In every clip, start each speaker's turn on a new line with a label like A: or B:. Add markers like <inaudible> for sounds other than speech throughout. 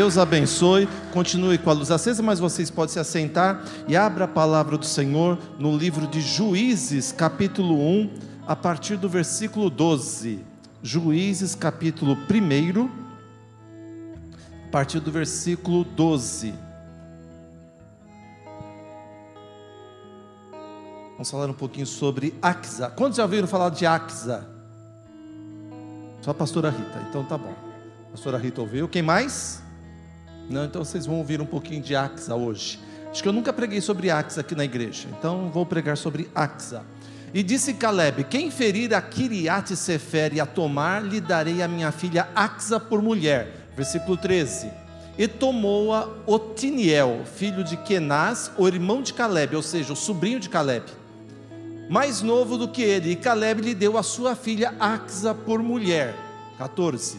A: Deus abençoe, continue com a luz acesa, mas vocês podem se assentar e abra a palavra do Senhor no livro de Juízes, capítulo 1, a partir do versículo 12. Juízes, capítulo 1, a partir do versículo 12. Vamos falar um pouquinho sobre Axa. Quantos já ouviram falar de Axa? Só a pastora Rita, então tá bom. A pastora Rita ouviu. Quem mais? Não, então vocês vão ouvir um pouquinho de Axa hoje. Acho que eu nunca preguei sobre Axa aqui na igreja, então vou pregar sobre Axa. E disse Caleb: Quem ferir a Kiriat Sefer e a tomar, lhe darei a minha filha Axa por mulher. Versículo 13. E tomou-a Otiniel, filho de Kenaz, o irmão de Caleb, ou seja, o sobrinho de Caleb, mais novo do que ele. E Caleb lhe deu a sua filha Axa por mulher. 14.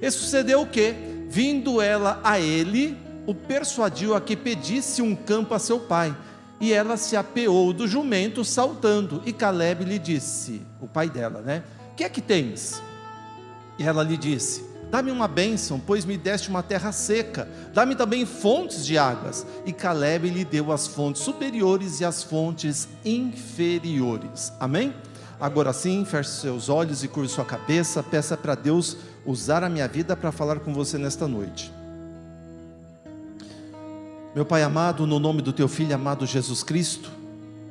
A: E sucedeu o que? Vindo ela a ele, o persuadiu a que pedisse um campo a seu pai. E ela se apeou do jumento, saltando. E Caleb lhe disse, o pai dela, né? Que é que tens? E ela lhe disse: Dá-me uma bênção, pois me deste uma terra seca. Dá-me também fontes de águas. E Caleb lhe deu as fontes superiores e as fontes inferiores. Amém? Agora sim, feche seus olhos e curve sua cabeça. Peça para Deus usar a minha vida para falar com você nesta noite. Meu Pai amado, no nome do Teu Filho amado Jesus Cristo,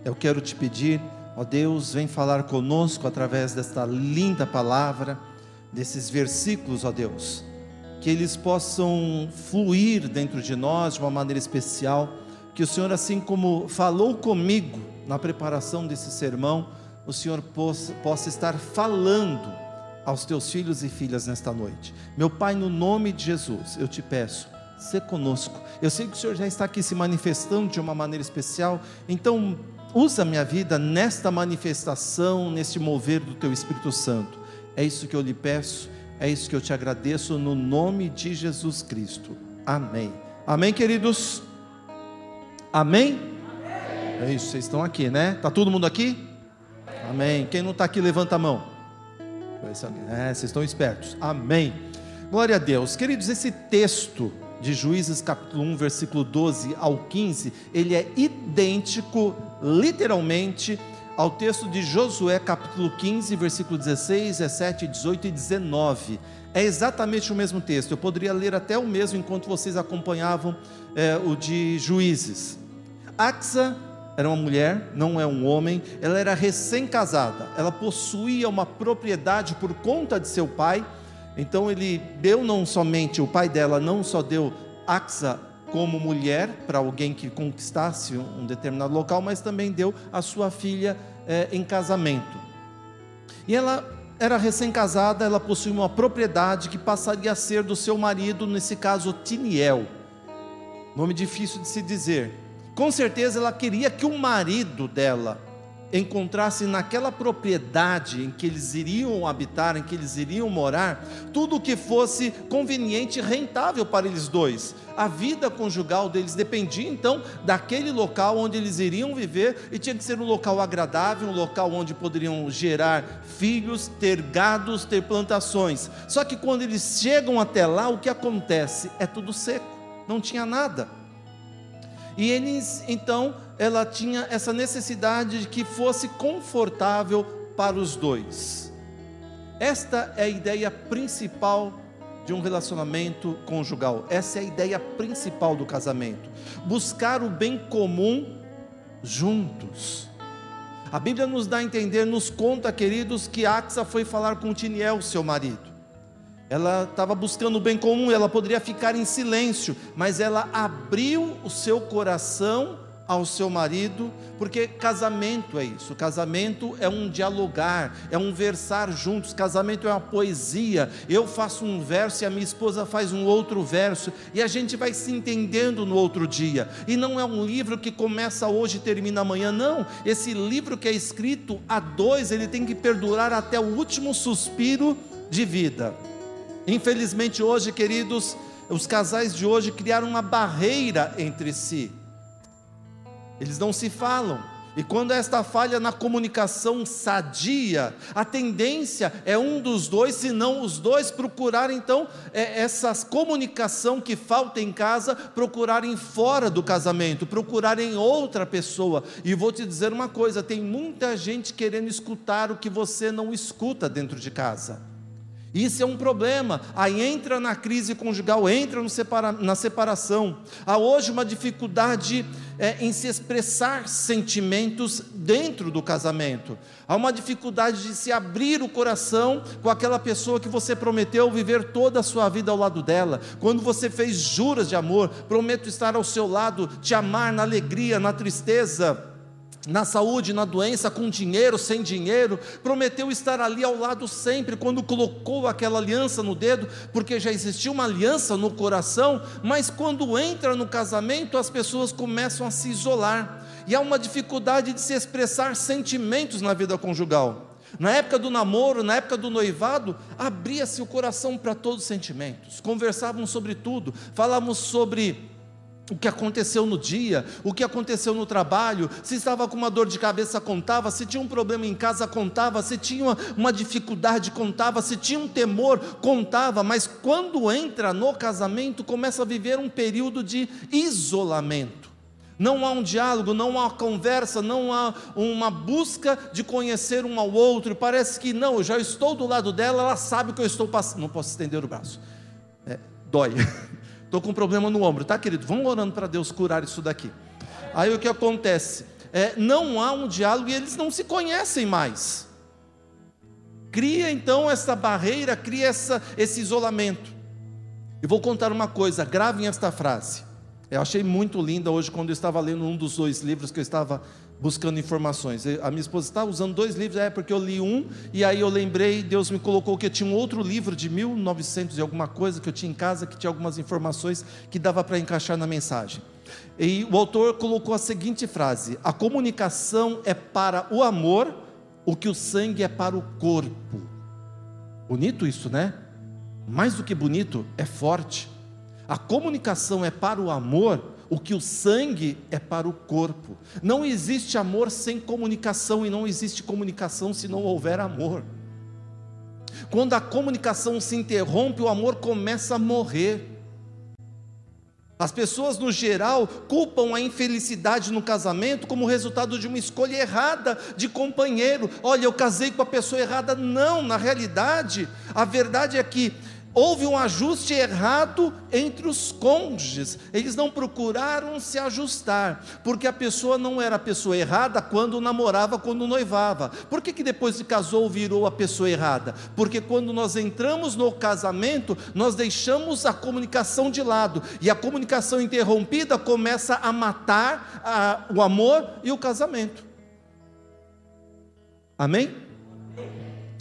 A: eu quero te pedir, ó Deus, vem falar conosco através desta linda palavra, desses versículos, ó Deus, que eles possam fluir dentro de nós de uma maneira especial, que o Senhor, assim como falou comigo na preparação desse sermão, o Senhor possa, possa estar falando aos teus filhos e filhas nesta noite. Meu Pai, no nome de Jesus, eu te peço, se conosco. Eu sei que o Senhor já está aqui se manifestando de uma maneira especial, então usa minha vida nesta manifestação, neste mover do teu Espírito Santo. É isso que eu lhe peço, é isso que eu te agradeço no nome de Jesus Cristo. Amém. Amém, queridos? Amém? É isso, vocês estão aqui, né? Tá todo mundo aqui? Amém. Quem não está aqui, levanta a mão. É, vocês estão espertos. Amém. Glória a Deus. Queridos, esse texto de Juízes capítulo 1, versículo 12 ao 15, ele é idêntico, literalmente, ao texto de Josué capítulo 15, versículo 16, 17, 18 e 19. É exatamente o mesmo texto. Eu poderia ler até o mesmo enquanto vocês acompanhavam é, o de Juízes. Axa era uma mulher, não é um homem, ela era recém-casada, ela possuía uma propriedade por conta de seu pai, então ele deu não somente, o pai dela não só deu Axa como mulher para alguém que conquistasse um determinado local, mas também deu a sua filha é, em casamento. E ela era recém-casada, ela possuía uma propriedade que passaria a ser do seu marido, nesse caso Tiniel. Nome difícil de se dizer com certeza ela queria que o marido dela encontrasse naquela propriedade em que eles iriam habitar, em que eles iriam morar, tudo o que fosse conveniente e rentável para eles dois. A vida conjugal deles dependia então daquele local onde eles iriam viver e tinha que ser um local agradável, um local onde poderiam gerar filhos, ter gados, ter plantações. Só que quando eles chegam até lá, o que acontece? É tudo seco, não tinha nada. E eles, então, ela tinha essa necessidade de que fosse confortável para os dois. Esta é a ideia principal de um relacionamento conjugal. Essa é a ideia principal do casamento. Buscar o bem comum juntos. A Bíblia nos dá a entender, nos conta, queridos, que Axa foi falar com Tiniel, seu marido. Ela estava buscando o bem comum, ela poderia ficar em silêncio, mas ela abriu o seu coração ao seu marido, porque casamento é isso. Casamento é um dialogar, é um versar juntos. Casamento é uma poesia. Eu faço um verso e a minha esposa faz um outro verso, e a gente vai se entendendo no outro dia. E não é um livro que começa hoje e termina amanhã, não. Esse livro que é escrito a dois, ele tem que perdurar até o último suspiro de vida. Infelizmente, hoje, queridos, os casais de hoje criaram uma barreira entre si. Eles não se falam. E quando esta falha na comunicação sadia, a tendência é um dos dois, se não os dois, procurar então é, essa comunicação que falta em casa, procurarem fora do casamento, procurarem outra pessoa. E vou te dizer uma coisa: tem muita gente querendo escutar o que você não escuta dentro de casa. Isso é um problema. Aí entra na crise conjugal, entra separa, na separação. Há hoje uma dificuldade é, em se expressar sentimentos dentro do casamento. Há uma dificuldade de se abrir o coração com aquela pessoa que você prometeu viver toda a sua vida ao lado dela. Quando você fez juras de amor, prometo estar ao seu lado, te amar na alegria, na tristeza na saúde, na doença, com dinheiro, sem dinheiro, prometeu estar ali ao lado sempre, quando colocou aquela aliança no dedo, porque já existia uma aliança no coração, mas quando entra no casamento, as pessoas começam a se isolar, e há uma dificuldade de se expressar sentimentos na vida conjugal. Na época do namoro, na época do noivado, abria-se o coração para todos os sentimentos, conversavam sobre tudo, falávamos sobre o que aconteceu no dia, o que aconteceu no trabalho, se estava com uma dor de cabeça, contava, se tinha um problema em casa, contava, se tinha uma, uma dificuldade, contava, se tinha um temor, contava, mas quando entra no casamento, começa a viver um período de isolamento. Não há um diálogo, não há conversa, não há uma busca de conhecer um ao outro. Parece que não, eu já estou do lado dela, ela sabe que eu estou passando. Não posso estender o braço, é, dói. <laughs> Estou com um problema no ombro, tá, querido? Vamos orando para Deus curar isso daqui. Aí o que acontece? É, não há um diálogo e eles não se conhecem mais. Cria então essa barreira, cria essa, esse isolamento. E vou contar uma coisa, gravem esta frase. Eu achei muito linda hoje quando eu estava lendo um dos dois livros que eu estava buscando informações. A minha esposa está usando dois livros, é porque eu li um e aí eu lembrei, Deus me colocou que tinha um outro livro de 1900 e alguma coisa que eu tinha em casa que tinha algumas informações que dava para encaixar na mensagem. E o autor colocou a seguinte frase: A comunicação é para o amor o que o sangue é para o corpo. Bonito isso, né? Mais do que bonito, é forte. A comunicação é para o amor o que o sangue é para o corpo. Não existe amor sem comunicação e não existe comunicação se não houver amor. Quando a comunicação se interrompe, o amor começa a morrer. As pessoas, no geral, culpam a infelicidade no casamento como resultado de uma escolha errada de companheiro. Olha, eu casei com a pessoa errada. Não, na realidade, a verdade é que houve um ajuste errado entre os cônjuges. Eles não procuraram se ajustar, porque a pessoa não era a pessoa errada quando namorava, quando noivava. Por que, que depois se casou virou a pessoa errada? Porque quando nós entramos no casamento, nós deixamos a comunicação de lado, e a comunicação interrompida começa a matar a, o amor e o casamento. Amém?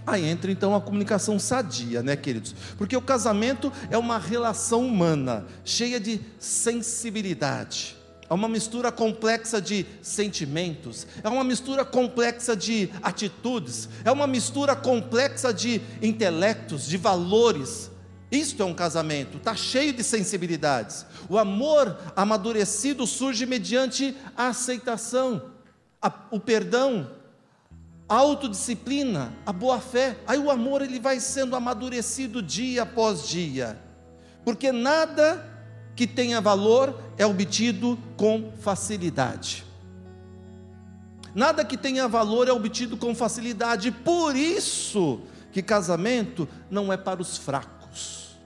A: Aí entra então a comunicação sadia, né, queridos? Porque o casamento é uma relação humana, cheia de sensibilidade. É uma mistura complexa de sentimentos, é uma mistura complexa de atitudes, é uma mistura complexa de intelectos, de valores. Isto é um casamento, está cheio de sensibilidades. O amor amadurecido surge mediante a aceitação, a, o perdão, a autodisciplina, a boa fé, aí o amor ele vai sendo amadurecido dia após dia, porque nada que tenha valor é obtido com facilidade. Nada que tenha valor é obtido com facilidade, por isso que casamento não é para os fracos,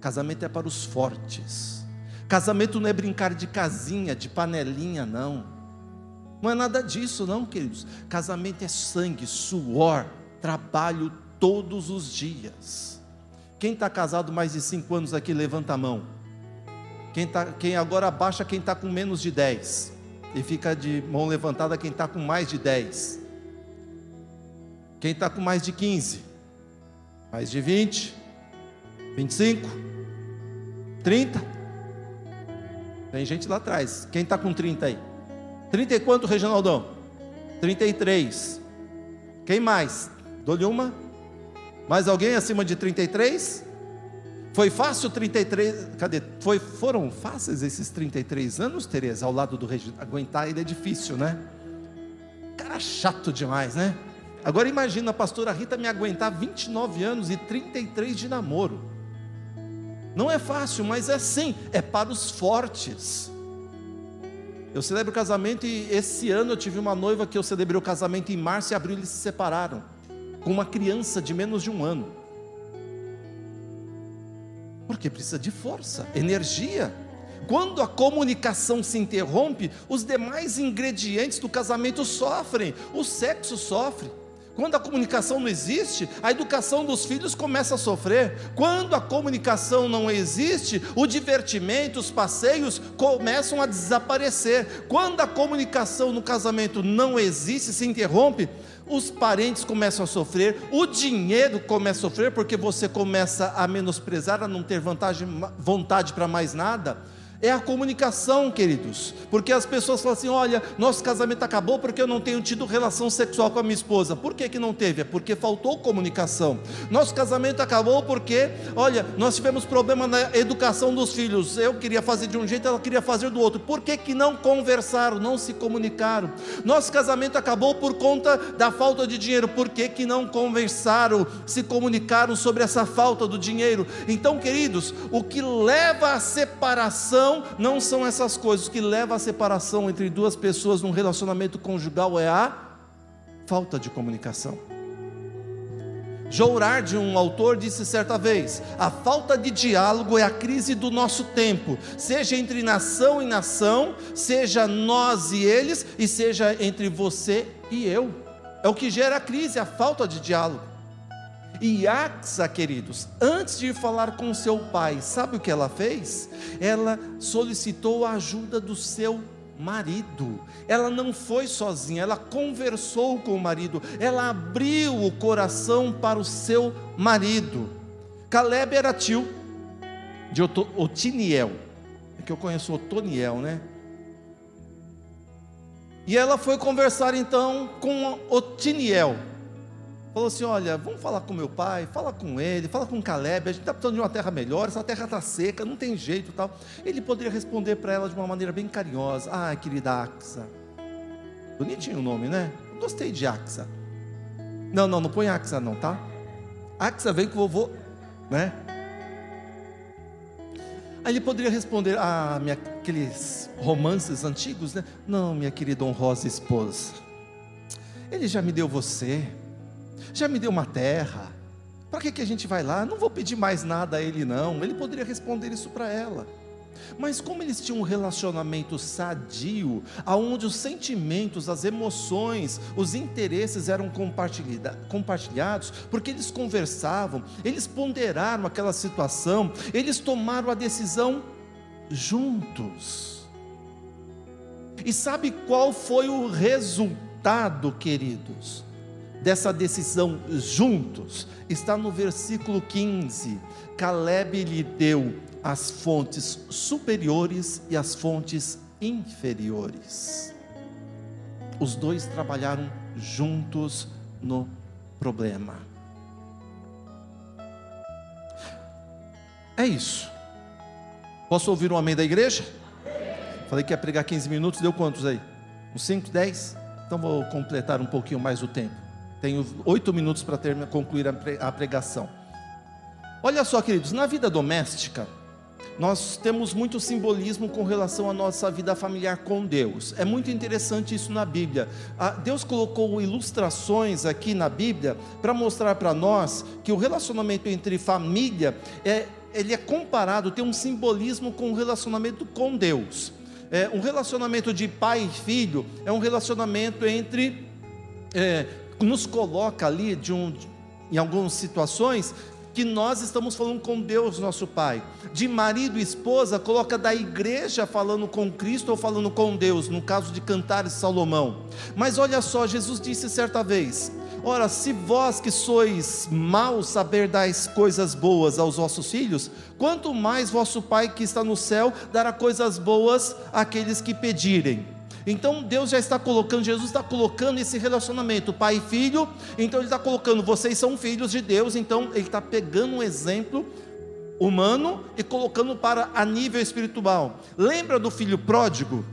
A: casamento é para os fortes. Casamento não é brincar de casinha, de panelinha, não. Não é nada disso, não, queridos. Casamento é sangue, suor, trabalho todos os dias. Quem está casado mais de cinco anos aqui, levanta a mão. Quem, tá, quem agora abaixa quem está com menos de 10. E fica de mão levantada quem está com mais de 10. Quem está com mais de 15. Mais de 20. 25. 30. Tem gente lá atrás. Quem está com 30 aí? 30 e quanto, Reginaldão? 33. Quem mais? Dou-lhe uma. Mais alguém acima de 33? Foi fácil 33? Cadê? Foi, foram fáceis esses 33 anos, Tereza, ao lado do Reginaldo? Aguentar ele é difícil, né? Cara chato demais, né? Agora imagina a pastora Rita me aguentar 29 anos e 33 de namoro. Não é fácil, mas é sim, é para os fortes. Eu celebro o casamento e esse ano eu tive uma noiva que eu celebrei o casamento em março e abril eles se separaram, com uma criança de menos de um ano. Porque precisa de força, energia. Quando a comunicação se interrompe, os demais ingredientes do casamento sofrem, o sexo sofre. Quando a comunicação não existe, a educação dos filhos começa a sofrer. Quando a comunicação não existe, o divertimento, os passeios começam a desaparecer. Quando a comunicação no casamento não existe, se interrompe, os parentes começam a sofrer, o dinheiro começa a sofrer porque você começa a menosprezar, a não ter vantagem, vontade para mais nada é a comunicação, queridos. Porque as pessoas falam assim: olha, nosso casamento acabou porque eu não tenho tido relação sexual com a minha esposa. Por que, que não teve? É porque faltou comunicação. Nosso casamento acabou porque, olha, nós tivemos problema na educação dos filhos. Eu queria fazer de um jeito, ela queria fazer do outro. Por que, que não conversaram, não se comunicaram? Nosso casamento acabou por conta da falta de dinheiro. Por que, que não conversaram, se comunicaram sobre essa falta do dinheiro? Então, queridos, o que leva à separação não são essas coisas. Que leva à separação entre duas pessoas num relacionamento conjugal é a falta de comunicação. Jourard, um autor, disse certa vez: a falta de diálogo é a crise do nosso tempo, seja entre nação e nação, seja nós e eles, e seja entre você e eu. É o que gera a crise, a falta de diálogo. E Axa, queridos, antes de falar com seu pai, sabe o que ela fez? Ela solicitou a ajuda do seu marido. Ela não foi sozinha, ela conversou com o marido, ela abriu o coração para o seu marido. Caleb era tio de Otiniel, é que eu conheço Otoniel, né? E ela foi conversar então com Otiniel falou assim: Olha, vamos falar com meu pai, fala com ele, fala com Caleb, a gente está precisando de uma terra melhor, essa terra está seca, não tem jeito tal. Ele poderia responder para ela de uma maneira bem carinhosa: Ah, querida Axa. Bonitinho o nome, né? Gostei de Axa. Não, não, não põe Axa, não, tá? Axa vem com o vovô, né? Aí ele poderia responder, ah, minha, aqueles romances antigos, né? Não, minha querida honrosa esposa, ele já me deu você, já me deu uma terra, para que, que a gente vai lá? Não vou pedir mais nada a ele, não. Ele poderia responder isso para ela. Mas como eles tinham um relacionamento sadio, aonde os sentimentos, as emoções, os interesses eram compartilhados, porque eles conversavam, eles ponderaram aquela situação, eles tomaram a decisão juntos. E sabe qual foi o resultado, queridos? Dessa decisão juntos está no versículo 15. Caleb lhe deu as fontes superiores e as fontes inferiores. Os dois trabalharam juntos no problema. É isso. Posso ouvir um amém da igreja? Falei que ia pregar 15 minutos, deu quantos aí? Uns 5, 10? Então vou completar um pouquinho mais o tempo. Tenho oito minutos para concluir a pregação. Olha só, queridos, na vida doméstica, nós temos muito simbolismo com relação à nossa vida familiar com Deus. É muito interessante isso na Bíblia. Deus colocou ilustrações aqui na Bíblia para mostrar para nós que o relacionamento entre família é, ele é comparado, tem um simbolismo com o relacionamento com Deus. É, um relacionamento de pai e filho é um relacionamento entre é, nos coloca ali de um, em algumas situações que nós estamos falando com Deus, nosso Pai. De marido e esposa, coloca da igreja falando com Cristo ou falando com Deus, no caso de Cantares Salomão. Mas olha só, Jesus disse certa vez: Ora, se vós que sois maus saber coisas boas aos vossos filhos, quanto mais vosso Pai que está no céu dará coisas boas àqueles que pedirem. Então Deus já está colocando, Jesus está colocando esse relacionamento, pai e filho, então Ele está colocando, vocês são filhos de Deus, então Ele está pegando um exemplo humano e colocando para a nível espiritual. Lembra do filho pródigo?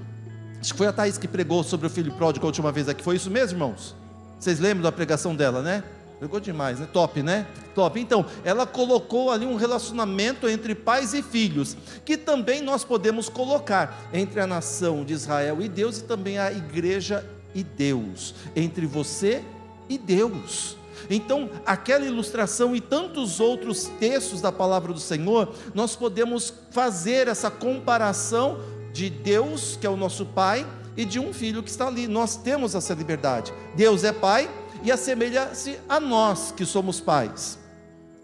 A: Acho que foi a Thaís que pregou sobre o filho pródigo a última vez aqui. Foi isso mesmo, irmãos? Vocês lembram da pregação dela, né? Pegou demais, né? Top, né? Top. Então, ela colocou ali um relacionamento entre pais e filhos, que também nós podemos colocar entre a nação de Israel e Deus e também a igreja e Deus, entre você e Deus. Então, aquela ilustração e tantos outros textos da palavra do Senhor, nós podemos fazer essa comparação de Deus, que é o nosso Pai, e de um filho que está ali. Nós temos essa liberdade. Deus é Pai e assemelha-se a nós que somos pais.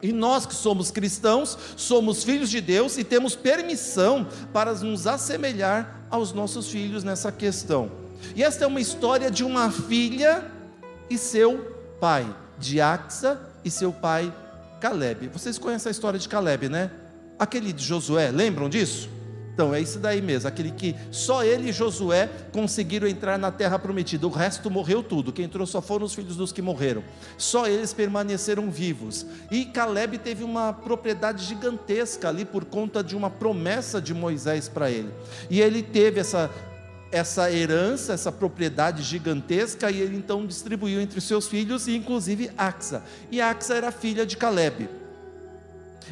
A: E nós que somos cristãos, somos filhos de Deus e temos permissão para nos assemelhar aos nossos filhos nessa questão. E esta é uma história de uma filha e seu pai, de Axa e seu pai Caleb. Vocês conhecem a história de Caleb, né? Aquele de Josué, lembram disso? Então, é isso daí mesmo, aquele que só ele e Josué conseguiram entrar na terra prometida, o resto morreu tudo, quem entrou só foram os filhos dos que morreram, só eles permaneceram vivos. E Caleb teve uma propriedade gigantesca ali por conta de uma promessa de Moisés para ele, e ele teve essa essa herança, essa propriedade gigantesca, e ele então distribuiu entre seus filhos, inclusive Axa. E Axa era filha de Caleb.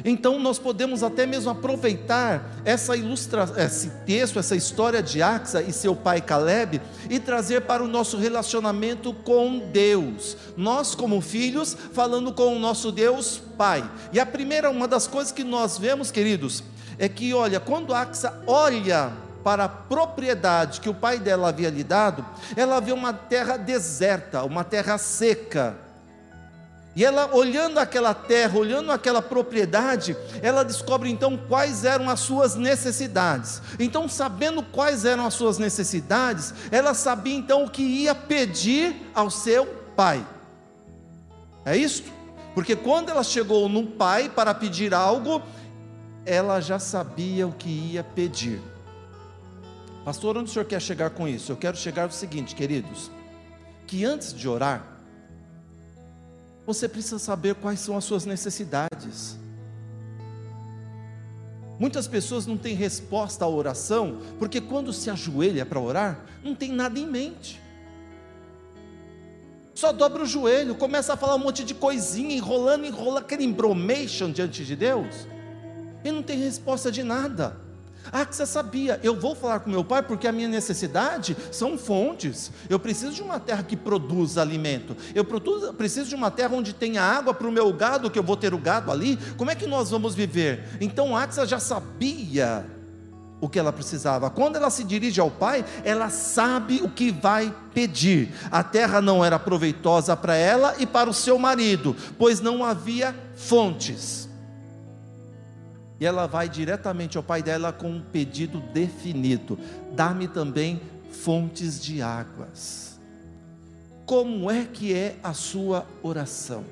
A: Então nós podemos até mesmo aproveitar essa ilustração, esse texto, essa história de Axa e seu pai Caleb e trazer para o nosso relacionamento com Deus. Nós como filhos falando com o nosso Deus Pai. E a primeira uma das coisas que nós vemos, queridos, é que olha, quando Axa olha para a propriedade que o pai dela havia lhe dado, ela vê uma terra deserta, uma terra seca. E ela, olhando aquela terra, olhando aquela propriedade, ela descobre então quais eram as suas necessidades. Então, sabendo quais eram as suas necessidades, ela sabia então o que ia pedir ao seu pai. É isto? Porque quando ela chegou no pai para pedir algo, ela já sabia o que ia pedir. Pastor, onde o senhor quer chegar com isso? Eu quero chegar ao seguinte, queridos: que antes de orar, você precisa saber quais são as suas necessidades. Muitas pessoas não têm resposta à oração, porque quando se ajoelha para orar, não tem nada em mente. Só dobra o joelho, começa a falar um monte de coisinha, enrolando, enrola aquele embromation diante de Deus, e não tem resposta de nada. Ah, que você sabia, eu vou falar com meu pai porque a minha necessidade são fontes. Eu preciso de uma terra que produza alimento. Eu preciso de uma terra onde tenha água para o meu gado, que eu vou ter o gado ali. Como é que nós vamos viver? Então Axa já sabia o que ela precisava. Quando ela se dirige ao pai, ela sabe o que vai pedir. A terra não era proveitosa para ela e para o seu marido, pois não havia fontes. E ela vai diretamente ao pai dela com um pedido definido: dá-me também fontes de águas. Como é que é a sua oração?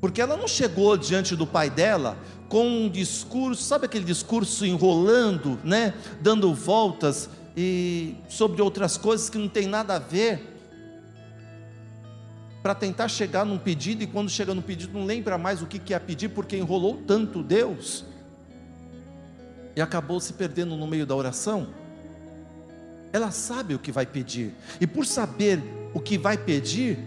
A: Porque ela não chegou diante do pai dela com um discurso, sabe aquele discurso enrolando, né, dando voltas e sobre outras coisas que não tem nada a ver para tentar chegar num pedido e quando chega no pedido não lembra mais o que quer pedir porque enrolou tanto Deus e acabou se perdendo no meio da oração. Ela sabe o que vai pedir e por saber o que vai pedir,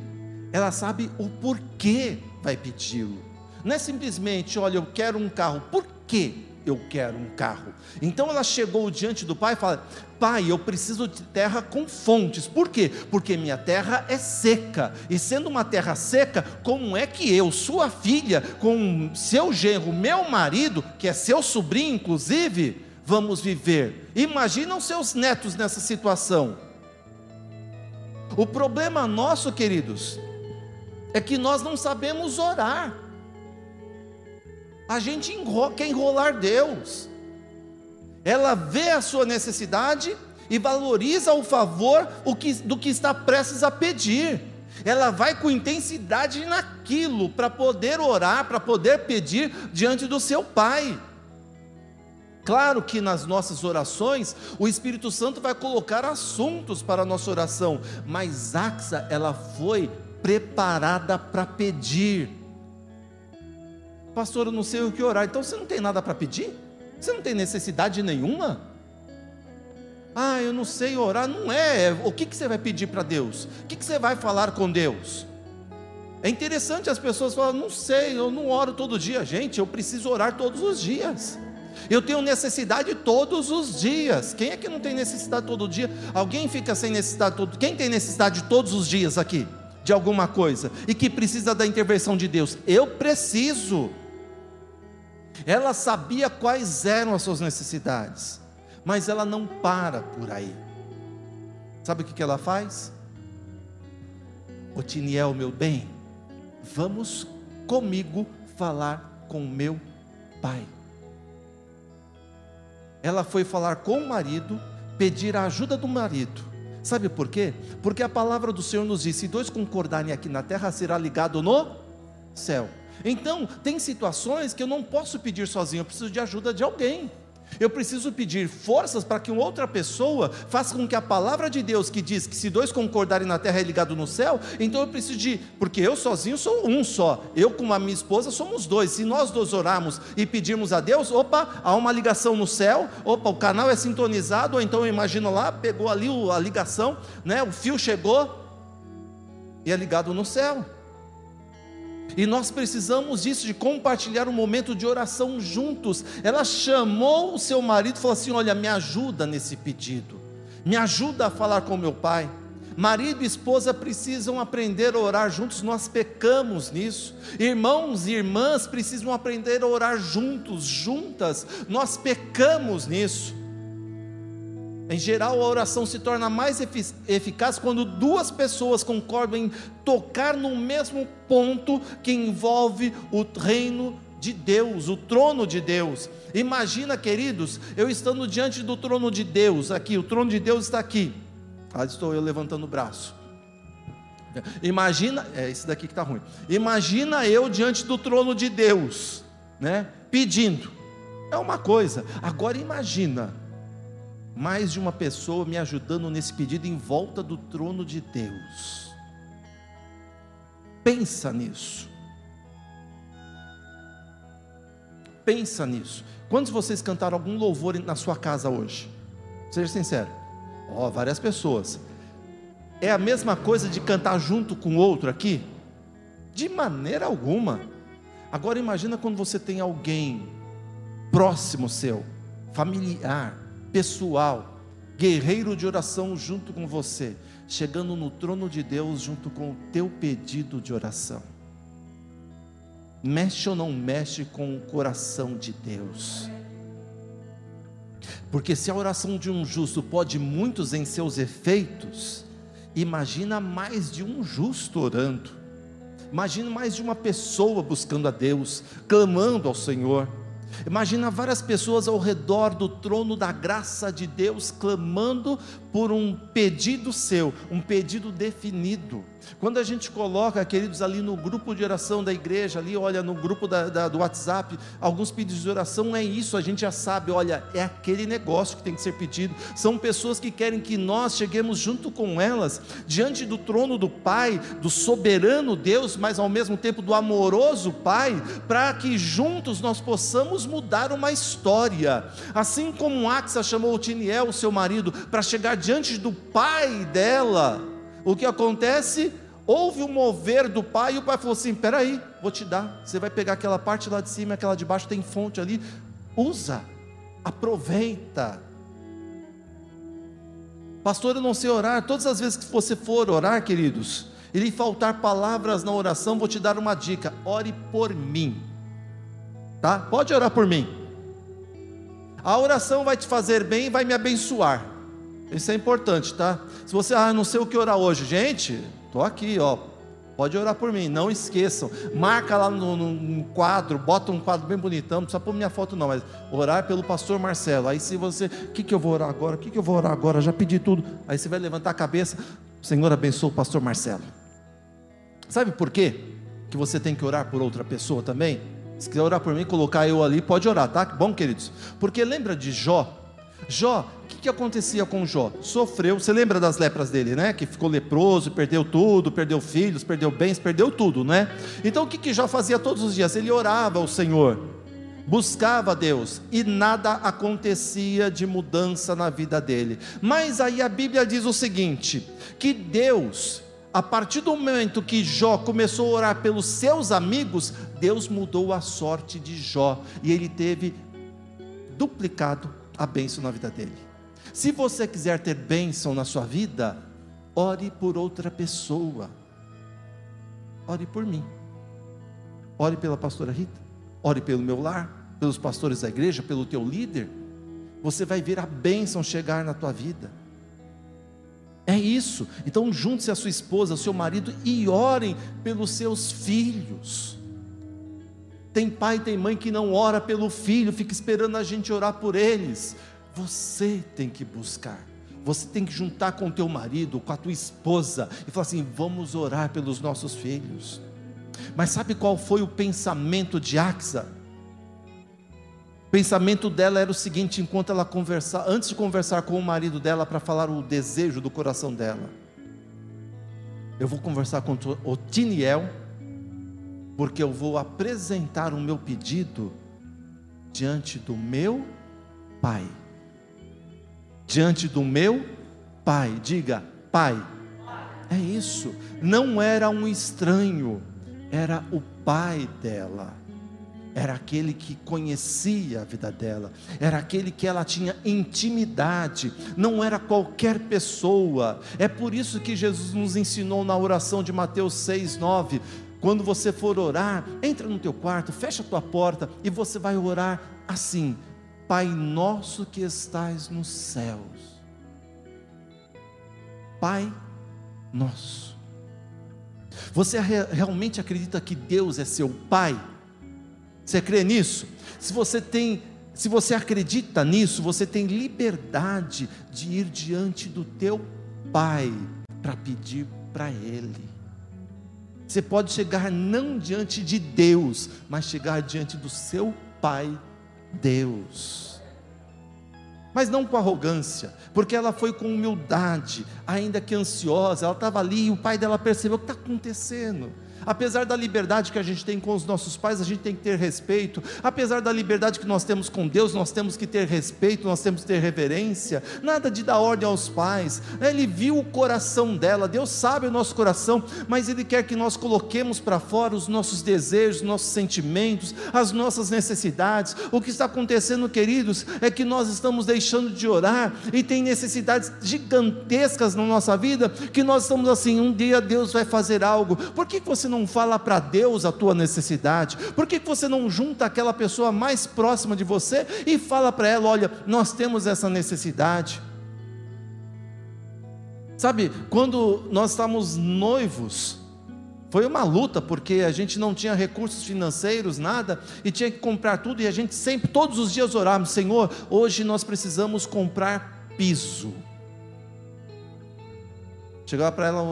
A: ela sabe o porquê vai pedi-lo. Não é simplesmente, olha, eu quero um carro. Por quê? eu quero um carro. Então ela chegou diante do pai e falou: Pai, eu preciso de terra com fontes. Por quê? Porque minha terra é seca. E sendo uma terra seca, como é que eu, sua filha, com seu genro, meu marido, que é seu sobrinho, inclusive, vamos viver? Imagina os seus netos nessa situação. O problema nosso, queridos, é que nós não sabemos orar. A gente enrola, quer enrolar Deus. Ela vê a sua necessidade e valoriza o favor do que está prestes a pedir. Ela vai com intensidade naquilo para poder orar, para poder pedir diante do seu Pai. Claro que nas nossas orações o Espírito Santo vai colocar assuntos para a nossa oração, mas Axa ela foi preparada para pedir. Pastor, eu não sei o que orar. Então você não tem nada para pedir? Você não tem necessidade nenhuma? Ah, eu não sei orar. Não é. O que, que você vai pedir para Deus? O que, que você vai falar com Deus? É interessante as pessoas falam, não sei, eu não oro todo dia. Gente, eu preciso orar todos os dias. Eu tenho necessidade todos os dias. Quem é que não tem necessidade todo dia? Alguém fica sem necessidade todo Quem tem necessidade todos os dias aqui? De alguma coisa. E que precisa da intervenção de Deus? Eu preciso. Ela sabia quais eram as suas necessidades. Mas ela não para por aí. Sabe o que ela faz? Otiniel, meu bem, vamos comigo falar com meu pai. Ela foi falar com o marido, pedir a ajuda do marido. Sabe por quê? Porque a palavra do Senhor nos diz: se dois concordarem aqui na terra, será ligado no céu. Então, tem situações que eu não posso pedir sozinho, eu preciso de ajuda de alguém. Eu preciso pedir forças para que uma outra pessoa faça com que a palavra de Deus que diz que se dois concordarem na terra é ligado no céu, então eu preciso de, porque eu sozinho sou um só, eu com a minha esposa somos dois. Se nós dois orarmos e pedirmos a Deus, opa, há uma ligação no céu, opa, o canal é sintonizado, ou então eu imagino lá, pegou ali a ligação, né? O fio chegou e é ligado no céu. E nós precisamos disso, de compartilhar um momento de oração juntos. Ela chamou o seu marido e falou assim: Olha, me ajuda nesse pedido, me ajuda a falar com meu pai. Marido e esposa precisam aprender a orar juntos, nós pecamos nisso. Irmãos e irmãs precisam aprender a orar juntos, juntas, nós pecamos nisso. Em geral, a oração se torna mais eficaz quando duas pessoas concordam em tocar no mesmo ponto que envolve o reino de Deus, o trono de Deus. Imagina, queridos, eu estando diante do trono de Deus, aqui, o trono de Deus está aqui. Ah, estou eu levantando o braço. Imagina, é esse daqui que está ruim. Imagina eu diante do trono de Deus, né? Pedindo. É uma coisa. Agora imagina mais de uma pessoa me ajudando nesse pedido em volta do trono de Deus. Pensa nisso. Pensa nisso. Quantos de vocês cantaram algum louvor na sua casa hoje? Seja sincero. Ó, oh, várias pessoas. É a mesma coisa de cantar junto com outro aqui? De maneira alguma. Agora imagina quando você tem alguém próximo seu, familiar, pessoal, guerreiro de oração junto com você, chegando no trono de Deus junto com o teu pedido de oração. Mexe ou não mexe com o coração de Deus? Porque se a oração de um justo pode muitos em seus efeitos, imagina mais de um justo orando. Imagina mais de uma pessoa buscando a Deus, clamando ao Senhor. Imagina várias pessoas ao redor do trono da graça de Deus clamando por um pedido seu, um pedido definido. Quando a gente coloca, queridos, ali no grupo de oração da igreja, ali, olha, no grupo da, da, do WhatsApp, alguns pedidos de oração, é isso, a gente já sabe, olha, é aquele negócio que tem que ser pedido. São pessoas que querem que nós cheguemos junto com elas, diante do trono do Pai, do soberano Deus, mas ao mesmo tempo do amoroso Pai, para que juntos nós possamos mudar uma história. Assim como Axa chamou o Tiniel, o seu marido, para chegar diante do pai dela, o que acontece? Houve um mover do pai, e o pai falou assim: peraí, vou te dar. Você vai pegar aquela parte lá de cima, aquela de baixo tem fonte ali. Usa, aproveita. Pastor, eu não sei orar. Todas as vezes que você for orar, queridos, e lhe faltar palavras na oração, vou te dar uma dica: ore por mim. Tá? Pode orar por mim. A oração vai te fazer bem e vai me abençoar. Isso é importante, tá? Se você, ah, não sei o que orar hoje, gente, estou aqui, ó. Pode orar por mim, não esqueçam. Marca lá no, no, quadro, bota um quadro bem bonitão, não precisa pôr minha foto não, mas orar pelo pastor Marcelo. Aí se você, o que, que eu vou orar agora? O que, que eu vou orar agora? Já pedi tudo. Aí você vai levantar a cabeça, Senhor abençoe o pastor Marcelo. Sabe por quê? Que você tem que orar por outra pessoa também? Se quiser orar por mim, colocar eu ali, pode orar, tá? Bom, queridos. Porque lembra de Jó? Jó, o que, que acontecia com Jó? Sofreu, você lembra das lepras dele, né? Que ficou leproso, perdeu tudo, perdeu filhos, perdeu bens, perdeu tudo, né? Então o que, que Jó fazia todos os dias? Ele orava ao Senhor. buscava Deus e nada acontecia de mudança na vida dele. Mas aí a Bíblia diz o seguinte: que Deus, a partir do momento que Jó começou a orar pelos seus amigos, Deus mudou a sorte de Jó e ele teve duplicado a bênção na vida dele. Se você quiser ter bênção na sua vida, ore por outra pessoa. Ore por mim. Ore pela pastora Rita. Ore pelo meu lar, pelos pastores da igreja, pelo teu líder. Você vai ver a bênção chegar na tua vida. É isso. Então junte-se a sua esposa, ao seu marido e orem pelos seus filhos. Tem pai tem mãe que não ora pelo filho, fica esperando a gente orar por eles. Você tem que buscar. Você tem que juntar com o teu marido, com a tua esposa e falar assim: "Vamos orar pelos nossos filhos". Mas sabe qual foi o pensamento de Axa? O pensamento dela era o seguinte, enquanto ela conversava, antes de conversar com o marido dela para falar o desejo do coração dela. Eu vou conversar com o Tiniel, porque eu vou apresentar o meu pedido diante do meu pai. Diante do meu pai, diga, pai. É isso. Não era um estranho, era o pai dela. Era aquele que conhecia a vida dela, era aquele que ela tinha intimidade, não era qualquer pessoa. É por isso que Jesus nos ensinou na oração de Mateus 6, 9: quando você for orar, entra no teu quarto, fecha a tua porta e você vai orar assim: Pai nosso que estais nos céus. Pai nosso. Você realmente acredita que Deus é seu pai? Você crê nisso? Se você tem, se você acredita nisso, você tem liberdade de ir diante do teu pai para pedir para ele. Você pode chegar não diante de Deus, mas chegar diante do seu Pai Deus. Mas não com arrogância, porque ela foi com humildade, ainda que ansiosa, ela estava ali e o pai dela percebeu o que está acontecendo. Apesar da liberdade que a gente tem com os nossos pais, a gente tem que ter respeito. Apesar da liberdade que nós temos com Deus, nós temos que ter respeito, nós temos que ter reverência. Nada de dar ordem aos pais. Ele viu o coração dela, Deus sabe o nosso coração, mas Ele quer que nós coloquemos para fora os nossos desejos, nossos sentimentos, as nossas necessidades. O que está acontecendo, queridos, é que nós estamos deixando de orar e tem necessidades gigantescas na nossa vida que nós estamos assim: um dia Deus vai fazer algo. Por que você não fala para Deus a tua necessidade? Por que você não junta aquela pessoa mais próxima de você e fala para ela: olha, nós temos essa necessidade? Sabe, quando nós estávamos noivos, foi uma luta, porque a gente não tinha recursos financeiros, nada, e tinha que comprar tudo, e a gente sempre, todos os dias orávamos: Senhor, hoje nós precisamos comprar piso. Chegava para ela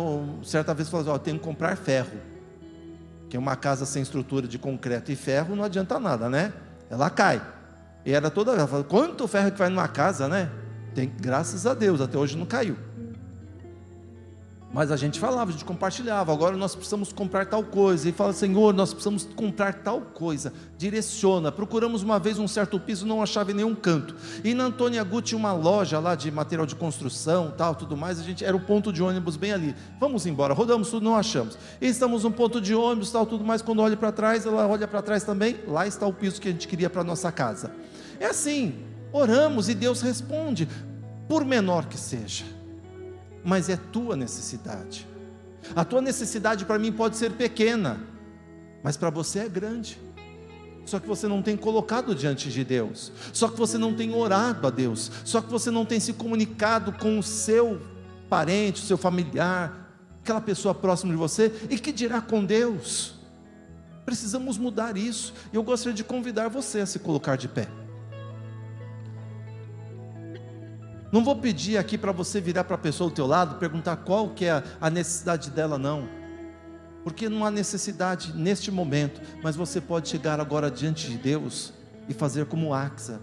A: certa vez e falava: Ó, oh, tenho que comprar ferro. Que uma casa sem estrutura de concreto e ferro não adianta nada, né? Ela cai. E era toda ela fala, quanto ferro que vai numa casa, né? Tem, graças a Deus, até hoje não caiu. Mas a gente falava, a gente compartilhava. Agora nós precisamos comprar tal coisa. E fala, Senhor, nós precisamos comprar tal coisa. Direciona. Procuramos uma vez um certo piso, não achava em nenhum canto. E na Antônia Guti uma loja lá de material de construção, tal, tudo mais. A gente era o ponto de ônibus bem ali. Vamos embora. Rodamos tudo, não achamos. E estamos no ponto de ônibus, tal, tudo mais. Quando olha para trás, ela olha para trás também. Lá está o piso que a gente queria para nossa casa. É assim. Oramos e Deus responde, por menor que seja mas é tua necessidade. A tua necessidade para mim pode ser pequena, mas para você é grande. Só que você não tem colocado diante de Deus, só que você não tem orado a Deus, só que você não tem se comunicado com o seu parente, o seu familiar, aquela pessoa próxima de você, e que dirá com Deus. Precisamos mudar isso. Eu gostaria de convidar você a se colocar de pé. Não vou pedir aqui para você virar para a pessoa do teu lado, perguntar qual que é a necessidade dela, não. Porque não há necessidade neste momento, mas você pode chegar agora diante de Deus e fazer como Axa,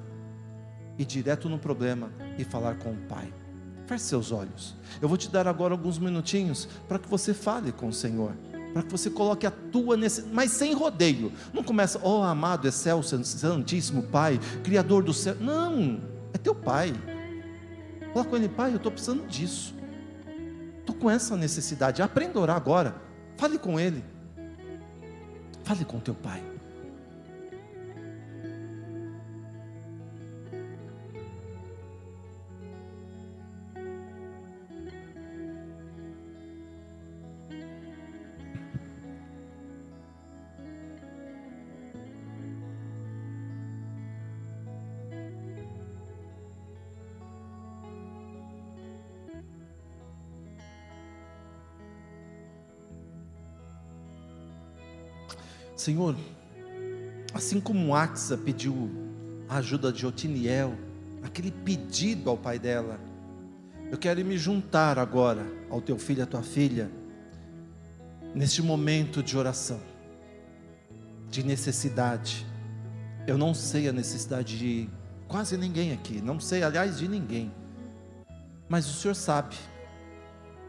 A: ir direto no problema e falar com o Pai. Feche seus olhos. Eu vou te dar agora alguns minutinhos para que você fale com o Senhor. para que você coloque a tua necessidade, mas sem rodeio. Não começa, oh, amado, excelso, santíssimo Pai, Criador do céu. Não, é teu Pai. Fala com ele, Pai, eu estou precisando disso. Estou com essa necessidade. Aprenda a orar agora. Fale com ele. Fale com teu Pai. Senhor, assim como Axa pediu a ajuda de Otiniel, aquele pedido ao pai dela, eu quero me juntar agora ao teu filho e à tua filha, neste momento de oração, de necessidade. Eu não sei a necessidade de quase ninguém aqui, não sei, aliás, de ninguém, mas o Senhor sabe,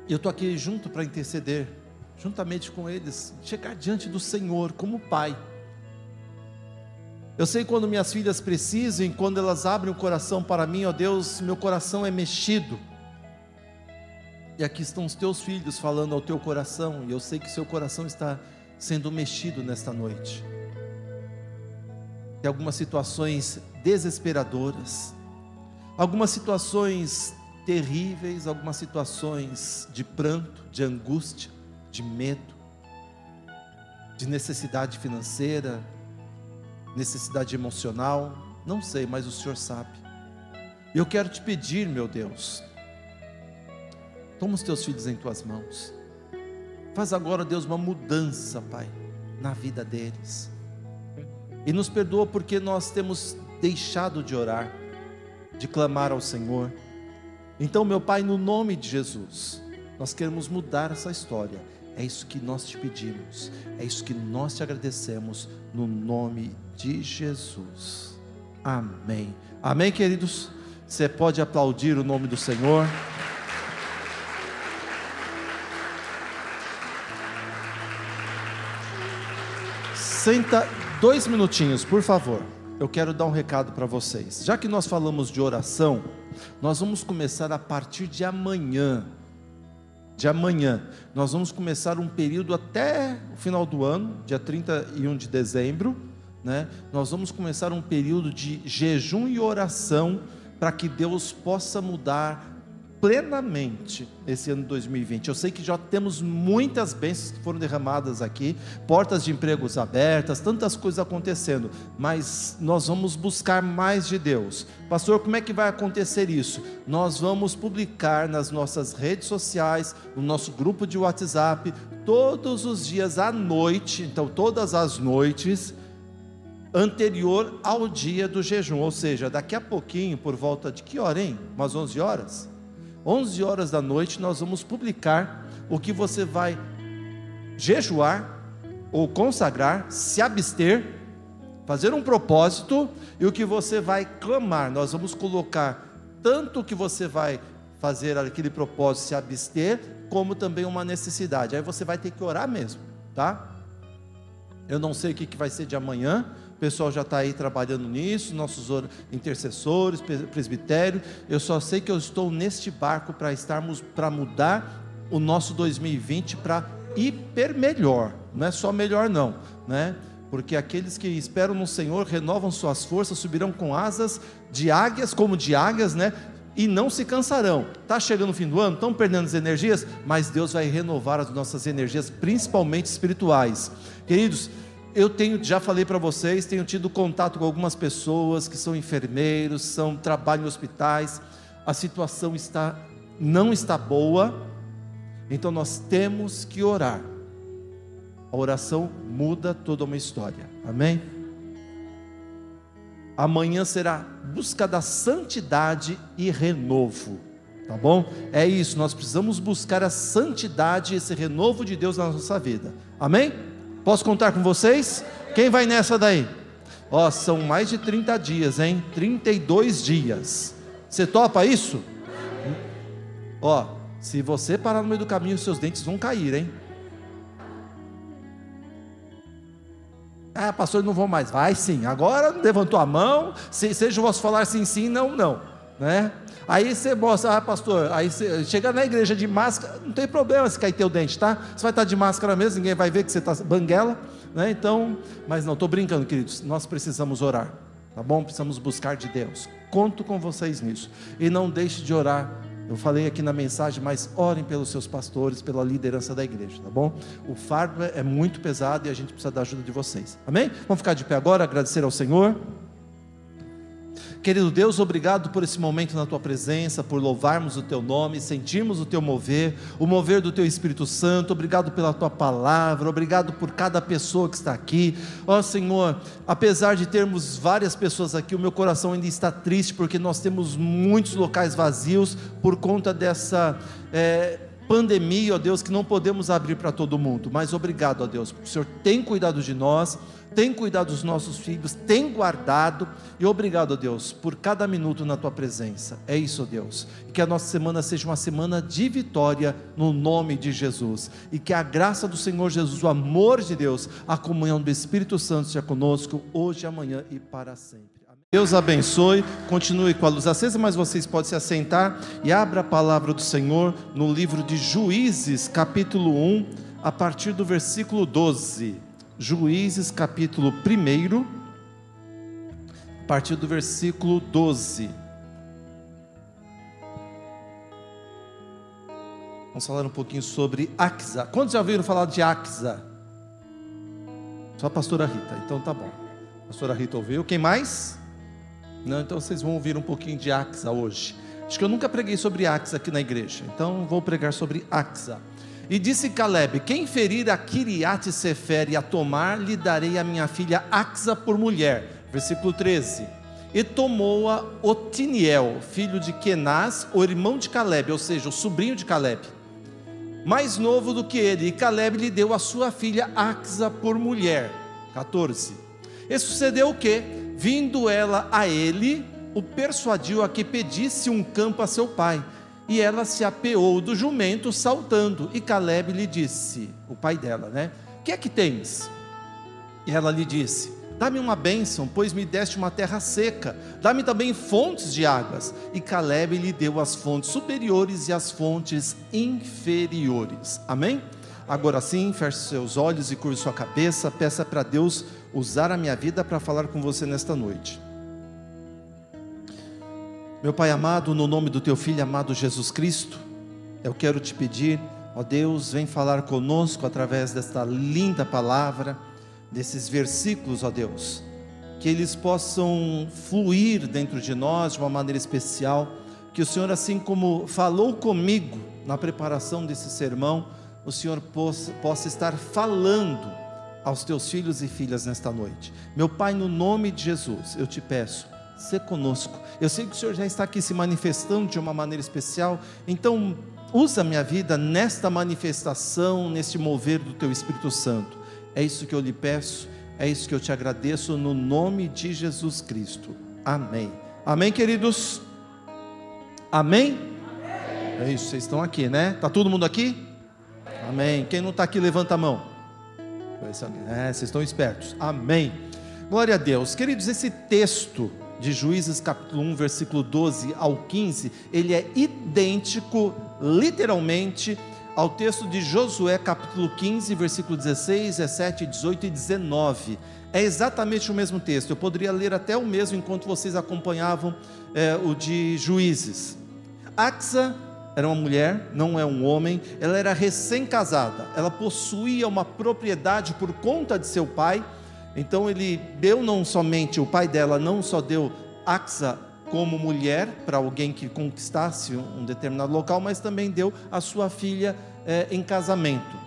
A: eu estou aqui junto para interceder juntamente com eles, chegar diante do Senhor como Pai. Eu sei quando minhas filhas precisam, quando elas abrem o coração para mim, ó Deus, meu coração é mexido. E aqui estão os teus filhos falando ao teu coração, e eu sei que seu coração está sendo mexido nesta noite. Tem algumas situações desesperadoras, algumas situações terríveis, algumas situações de pranto, de angústia de medo, de necessidade financeira, necessidade emocional, não sei, mas o Senhor sabe. Eu quero te pedir, meu Deus, toma os teus filhos em tuas mãos, faz agora, Deus, uma mudança, Pai, na vida deles, e nos perdoa porque nós temos deixado de orar, de clamar ao Senhor. Então, meu Pai, no nome de Jesus, nós queremos mudar essa história é isso que nós te pedimos, é isso que nós te agradecemos, no nome de Jesus. Amém. Amém, queridos? Você pode aplaudir o nome do Senhor. Senta dois minutinhos, por favor. Eu quero dar um recado para vocês. Já que nós falamos de oração, nós vamos começar a partir de amanhã de amanhã. Nós vamos começar um período até o final do ano, dia 31 de dezembro. Né? Nós vamos começar um período de jejum e oração para que Deus possa mudar plenamente esse ano 2020. Eu sei que já temos muitas bênçãos que foram derramadas aqui, portas de empregos abertas, tantas coisas acontecendo, mas nós vamos buscar mais de Deus. Pastor, como é que vai acontecer isso? Nós vamos publicar nas nossas redes sociais, no nosso grupo de WhatsApp, todos os dias à noite, então todas as noites, anterior ao dia do jejum, ou seja, daqui a pouquinho, por volta de que hora, hein? Umas 11 horas? 11 horas da noite, nós vamos publicar o que você vai jejuar ou consagrar, se abster, fazer um propósito e o que você vai clamar. Nós vamos colocar tanto o que você vai fazer aquele propósito, se abster, como também uma necessidade. Aí você vai ter que orar mesmo, tá? Eu não sei o que vai ser de amanhã, o pessoal já está aí trabalhando nisso, nossos intercessores, presbitério. Eu só sei que eu estou neste barco para estarmos, para mudar o nosso 2020 para hiper melhor. Não é só melhor, não, né? Porque aqueles que esperam no Senhor renovam suas forças, subirão com asas de águias, como de águias, né? E não se cansarão. Está chegando o fim do ano, estão perdendo as energias, mas Deus vai renovar as nossas energias, principalmente espirituais. Queridos, eu tenho, já falei para vocês, tenho tido contato com algumas pessoas que são enfermeiros, são trabalham em hospitais. A situação está não está boa. Então nós temos que orar. A oração muda toda uma história. Amém? Amanhã será busca da santidade e renovo. Tá bom? É isso, nós precisamos buscar a santidade esse renovo de Deus na nossa vida. Amém? Posso contar com vocês? Quem vai nessa daí? Ó, oh, são mais de 30 dias, hein? 32 dias. Você topa isso? Ó, oh, se você parar no meio do caminho, seus dentes vão cair, hein? Ah, pastor, não vou mais. Vai sim. Agora levantou a mão. Se, seja o vosso falar sim, sim, não, não. Né? Aí você mostra, ah, pastor, aí você chega na igreja de máscara, não tem problema se cair teu dente, tá? Você vai estar de máscara mesmo, ninguém vai ver que você está banguela, né? Então, mas não, estou brincando, queridos, nós precisamos orar, tá bom? Precisamos buscar de Deus. Conto com vocês nisso. E não deixe de orar. Eu falei aqui na mensagem, mas orem pelos seus pastores, pela liderança da igreja, tá bom? O fardo é muito pesado e a gente precisa da ajuda de vocês. Amém? Vamos ficar de pé agora, agradecer ao Senhor. Querido Deus, obrigado por esse momento na tua presença, por louvarmos o teu nome, sentirmos o teu mover, o mover do teu Espírito Santo. Obrigado pela tua palavra, obrigado por cada pessoa que está aqui. Ó Senhor, apesar de termos várias pessoas aqui, o meu coração ainda está triste porque nós temos muitos locais vazios por conta dessa. É, pandemia, ó Deus, que não podemos abrir para todo mundo, mas obrigado, ó Deus, porque o Senhor tem cuidado de nós, tem cuidado dos nossos filhos, tem guardado, e obrigado, ó Deus, por cada minuto na tua presença. É isso, ó Deus. E que a nossa semana seja uma semana de vitória no nome de Jesus. E que a graça do Senhor Jesus, o amor de Deus, a comunhão do Espírito Santo seja conosco hoje, amanhã e para sempre. Deus abençoe, continue com a luz acesa, mas vocês podem se assentar e abra a palavra do Senhor no livro de Juízes, capítulo 1, a partir do versículo 12. Juízes, capítulo 1, a partir do versículo 12. Vamos falar um pouquinho sobre Axa. Quantos já ouviram falar de Axa? Só a pastora Rita, então tá bom. A pastora Rita ouviu. Quem mais? Não, então vocês vão ouvir um pouquinho de Axa hoje. Acho que eu nunca preguei sobre Axa aqui na igreja, então vou pregar sobre Axa. E disse Caleb: Quem ferir a Kiriat Sefer e a tomar, lhe darei a minha filha Axa por mulher. Versículo 13. E tomou-a Otiniel, filho de Kenaz, o irmão de Caleb, ou seja, o sobrinho de Caleb, mais novo do que ele. E Caleb lhe deu a sua filha Axa por mulher. 14. E sucedeu o que? Vindo ela a ele, o persuadiu a que pedisse um campo a seu pai. E ela se apeou do jumento, saltando. E Caleb lhe disse, o pai dela, né? Que é que tens? E ela lhe disse: Dá-me uma bênção, pois me deste uma terra seca. Dá-me também fontes de águas. E Caleb lhe deu as fontes superiores e as fontes inferiores. Amém? Agora sim, feche seus olhos e curve sua cabeça. Peça para Deus usar a minha vida para falar com você nesta noite. Meu Pai amado, no nome do Teu Filho amado Jesus Cristo, eu quero te pedir, ó Deus, vem falar conosco através desta linda palavra, desses versículos, ó Deus, que eles possam fluir dentro de nós de uma maneira especial, que o Senhor, assim como falou comigo na preparação desse sermão, o Senhor possa, possa estar falando aos teus filhos e filhas nesta noite. Meu Pai, no nome de Jesus, eu te peço, se conosco. Eu sei que o Senhor já está aqui se manifestando de uma maneira especial, então usa minha vida nesta manifestação, neste mover do teu Espírito Santo. É isso que eu lhe peço, é isso que eu te agradeço no nome de Jesus Cristo. Amém. Amém, queridos? Amém? É isso, vocês estão aqui, né? Tá todo mundo aqui? Amém. Quem não está aqui, levanta a mão. É, vocês estão espertos. Amém. Glória a Deus. Queridos, esse texto de Juízes capítulo 1, versículo 12 ao 15, ele é idêntico, literalmente, ao texto de Josué capítulo 15, versículo 16, 17, 18 e 19. É exatamente o mesmo texto. Eu poderia ler até o mesmo enquanto vocês acompanhavam é, o de Juízes. Axa era uma mulher, não é um homem, ela era recém-casada, ela possuía uma propriedade por conta de seu pai, então ele deu não somente, o pai dela não só deu Axa como mulher para alguém que conquistasse um determinado local, mas também deu a sua filha é, em casamento.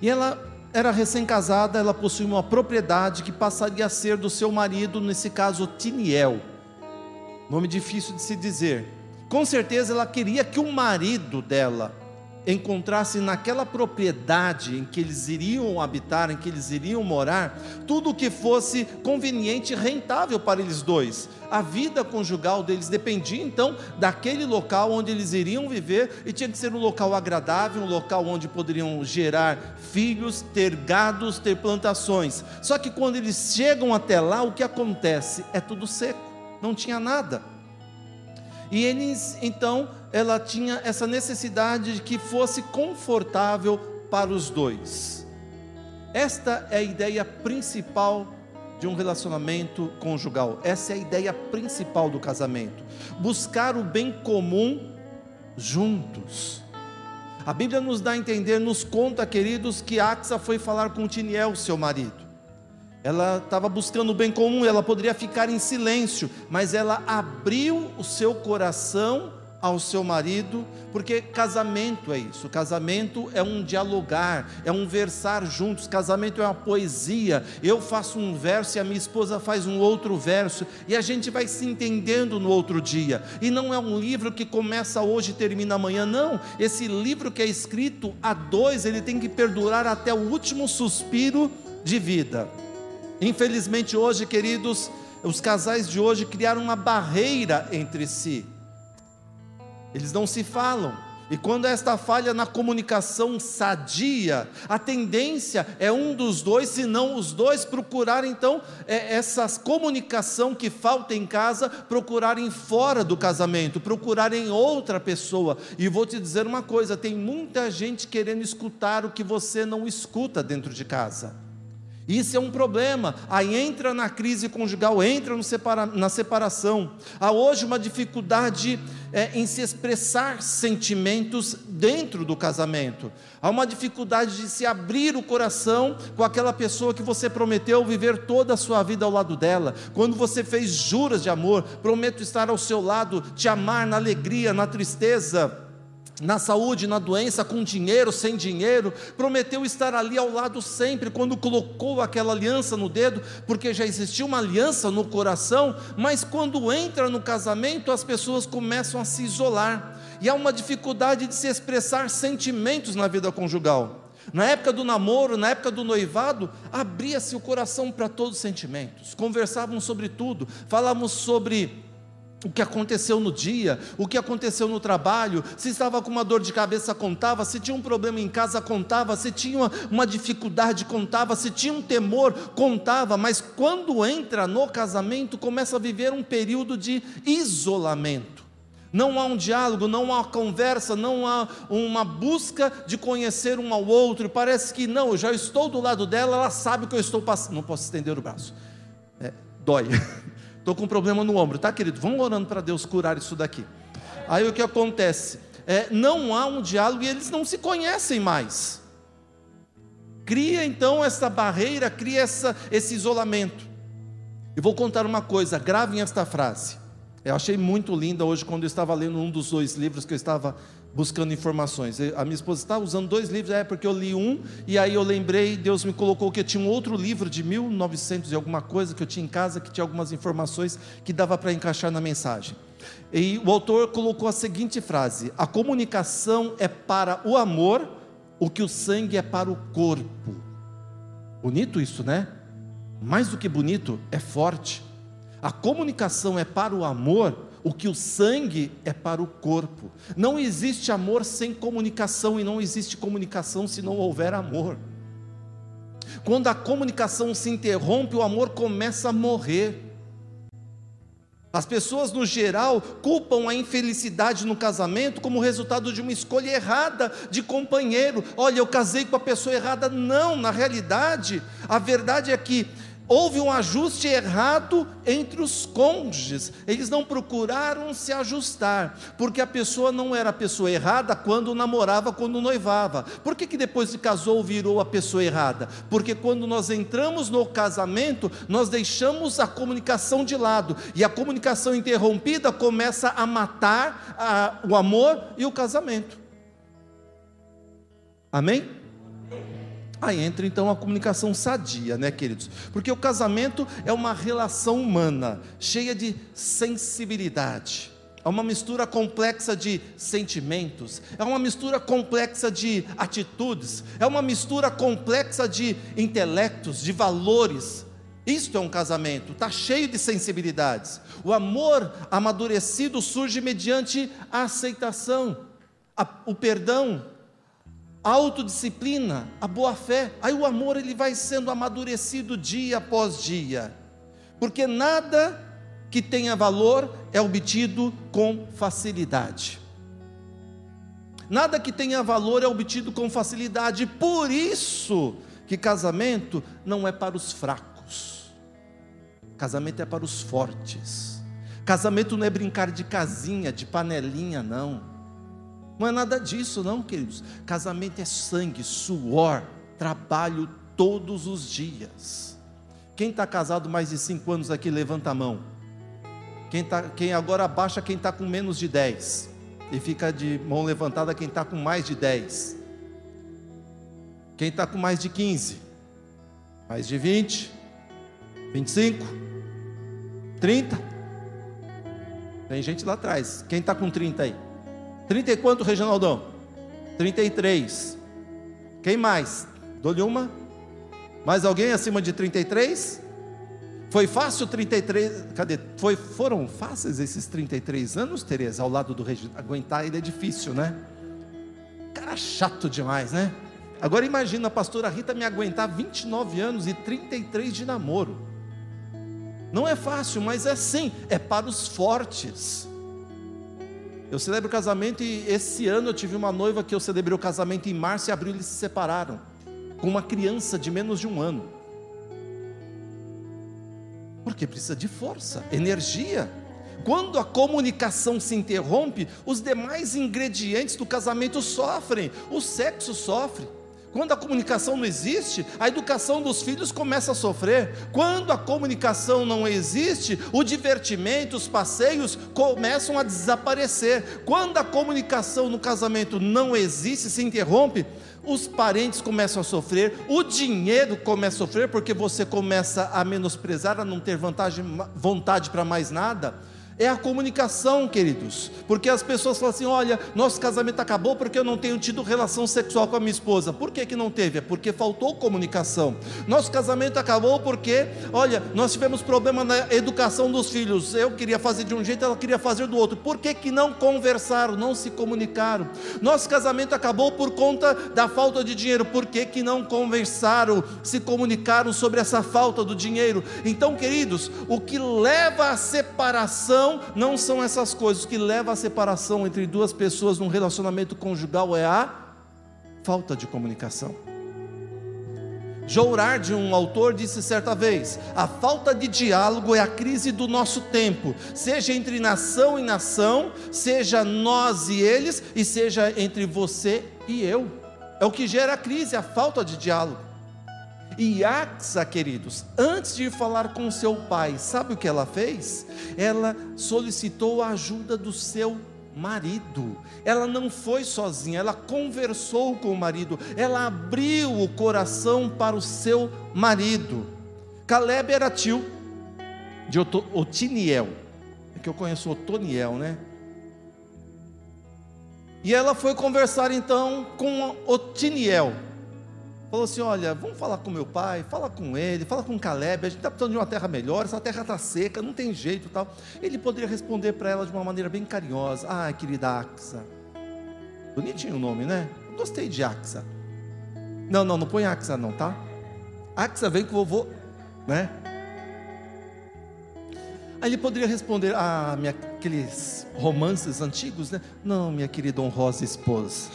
A: E ela era recém-casada, ela possuía uma propriedade que passaria a ser do seu marido, nesse caso Tiniel, nome difícil de se dizer com certeza ela queria que o marido dela encontrassem naquela propriedade em que eles iriam habitar, em que eles iriam morar, tudo o que fosse conveniente e rentável para eles dois. A vida conjugal deles dependia então daquele local onde eles iriam viver e tinha que ser um local agradável, um local onde poderiam gerar filhos, ter gados, ter plantações. Só que quando eles chegam até lá, o que acontece? É tudo seco, não tinha nada. E eles então ela tinha essa necessidade de que fosse confortável para os dois. Esta é a ideia principal de um relacionamento conjugal. Essa é a ideia principal do casamento. Buscar o bem comum juntos. A Bíblia nos dá a entender, nos conta, queridos, que Axa foi falar com Tiniel, seu marido. Ela estava buscando o bem comum, ela poderia ficar em silêncio, mas ela abriu o seu coração ao seu marido, porque casamento é isso. Casamento é um dialogar, é um versar juntos. Casamento é uma poesia. Eu faço um verso e a minha esposa faz um outro verso, e a gente vai se entendendo no outro dia. E não é um livro que começa hoje e termina amanhã, não. Esse livro que é escrito a dois, ele tem que perdurar até o último suspiro de vida. Infelizmente, hoje, queridos, os casais de hoje criaram uma barreira entre si eles não se falam. E quando esta falha na comunicação sadia, a tendência é um dos dois, se não os dois, procurar então é, essa comunicação que falta em casa, procurarem fora do casamento, procurarem outra pessoa. E vou te dizer uma coisa: tem muita gente querendo escutar o que você não escuta dentro de casa. Isso é um problema. Aí entra na crise conjugal, entra separa, na separação. Há hoje uma dificuldade é, em se expressar sentimentos dentro do casamento. Há uma dificuldade de se abrir o coração com aquela pessoa que você prometeu viver toda a sua vida ao lado dela. Quando você fez juras de amor, prometo estar ao seu lado, te amar na alegria, na tristeza na saúde, na doença, com dinheiro, sem dinheiro, prometeu estar ali ao lado sempre, quando colocou aquela aliança no dedo, porque já existia uma aliança no coração, mas quando entra no casamento, as pessoas começam a se isolar, e há uma dificuldade de se expressar sentimentos na vida conjugal. Na época do namoro, na época do noivado, abria-se o coração para todos os sentimentos, conversavam sobre tudo, falávamos sobre o que aconteceu no dia, o que aconteceu no trabalho, se estava com uma dor de cabeça, contava, se tinha um problema em casa, contava, se tinha uma, uma dificuldade, contava, se tinha um temor, contava, mas quando entra no casamento, começa a viver um período de isolamento. Não há um diálogo, não há conversa, não há uma busca de conhecer um ao outro. Parece que não, eu já estou do lado dela, ela sabe que eu estou passando. Não posso estender o braço, é, dói. <laughs> Estou com um problema no ombro, tá, querido? Vamos orando para Deus curar isso daqui. Aí o que acontece? É, não há um diálogo e eles não se conhecem mais. Cria então essa barreira, cria essa, esse isolamento. E vou contar uma coisa, gravem esta frase. Eu achei muito linda hoje quando eu estava lendo um dos dois livros que eu estava buscando informações. A minha esposa está usando dois livros, é porque eu li um e aí eu lembrei, Deus me colocou que eu tinha um outro livro de 1900 e alguma coisa que eu tinha em casa que tinha algumas informações que dava para encaixar na mensagem. E o autor colocou a seguinte frase: A comunicação é para o amor o que o sangue é para o corpo. Bonito isso, né? Mais do que bonito, é forte. A comunicação é para o amor o que o sangue é para o corpo. Não existe amor sem comunicação e não existe comunicação se não houver amor. Quando a comunicação se interrompe, o amor começa a morrer. As pessoas, no geral, culpam a infelicidade no casamento como resultado de uma escolha errada de companheiro. Olha, eu casei com a pessoa errada. Não, na realidade, a verdade é que houve um ajuste errado entre os cônjuges. Eles não procuraram se ajustar, porque a pessoa não era a pessoa errada quando namorava, quando noivava. Por que, que depois de casou virou a pessoa errada? Porque quando nós entramos no casamento, nós deixamos a comunicação de lado, e a comunicação interrompida começa a matar a, o amor e o casamento. Amém? Aí entra então a comunicação sadia, né, queridos? Porque o casamento é uma relação humana, cheia de sensibilidade. é uma mistura complexa de sentimentos, é uma mistura complexa de atitudes, é uma mistura complexa de intelectos, de valores. Isto é um casamento, está cheio de sensibilidades. O amor amadurecido surge mediante a aceitação, a, o perdão, a autodisciplina, a boa fé. Aí o amor ele vai sendo amadurecido dia após dia, porque nada que tenha valor é obtido com facilidade. Nada que tenha valor é obtido com facilidade. Por isso que casamento não é para os fracos. Casamento é para os fortes. Casamento não é brincar de casinha, de panelinha, não. Não é nada disso, não, queridos. Casamento é sangue, suor, trabalho todos os dias. Quem está casado mais de cinco anos aqui, levanta a mão. Quem, tá, quem agora abaixa quem está com menos de 10. E fica de mão levantada quem está com mais de 10. Quem está com mais de 15. Mais de 20. 25. 30. Tem gente lá atrás. Quem está com 30 aí? 30 e quanto, Reginaldão? 33. Quem mais? Dou-lhe uma. Mais alguém acima de 33? Foi fácil 33, cadê? Foi, foram fáceis esses 33 anos, Tereza, ao lado do Regina. Aguentar ele é difícil, né? Cara chato demais, né? Agora imagina a pastora Rita me aguentar 29 anos e 33 de namoro. Não é fácil, mas é sim, é para os fortes. Eu celebro o casamento e esse ano eu tive uma noiva que eu celebrei o casamento em março e abril eles se separaram, com uma criança de menos de um ano. Porque precisa de força, energia. Quando a comunicação se interrompe, os demais ingredientes do casamento sofrem, o sexo sofre. Quando a comunicação não existe, a educação dos filhos começa a sofrer. Quando a comunicação não existe, o divertimento, os passeios começam a desaparecer. Quando a comunicação no casamento não existe, se interrompe, os parentes começam a sofrer, o dinheiro começa a sofrer, porque você começa a menosprezar, a não ter vantagem, vontade para mais nada é a comunicação, queridos. Porque as pessoas falam assim: olha, nosso casamento acabou porque eu não tenho tido relação sexual com a minha esposa. Por que, que não teve? É porque faltou comunicação. Nosso casamento acabou porque, olha, nós tivemos problema na educação dos filhos. Eu queria fazer de um jeito, ela queria fazer do outro. Por que, que não conversaram, não se comunicaram? Nosso casamento acabou por conta da falta de dinheiro. Por que, que não conversaram, se comunicaram sobre essa falta do dinheiro? Então, queridos, o que leva à separação não são essas coisas. Que leva à separação entre duas pessoas num relacionamento conjugal é a falta de comunicação. Jourard, um autor, disse certa vez: a falta de diálogo é a crise do nosso tempo, seja entre nação e nação, seja nós e eles, e seja entre você e eu. É o que gera a crise, a falta de diálogo. E Axa, queridos, antes de falar com seu pai, sabe o que ela fez? Ela solicitou a ajuda do seu marido. Ela não foi sozinha, ela conversou com o marido, ela abriu o coração para o seu marido. Caleb era tio de Otiniel, é que eu conheço Otoniel, né? E ela foi conversar então com Otiniel falou assim: Olha, vamos falar com meu pai, fala com ele, fala com Caleb, a gente está precisando de uma terra melhor, essa terra está seca, não tem jeito tal. Ele poderia responder para ela de uma maneira bem carinhosa: Ah, querida Axa. Bonitinho o nome, né? gostei de Axa. Não, não, não põe Axa não, tá? Axa vem com o vovô, né? Aí ele poderia responder, ah, minha, aqueles romances antigos, né? Não, minha querida honrosa esposa,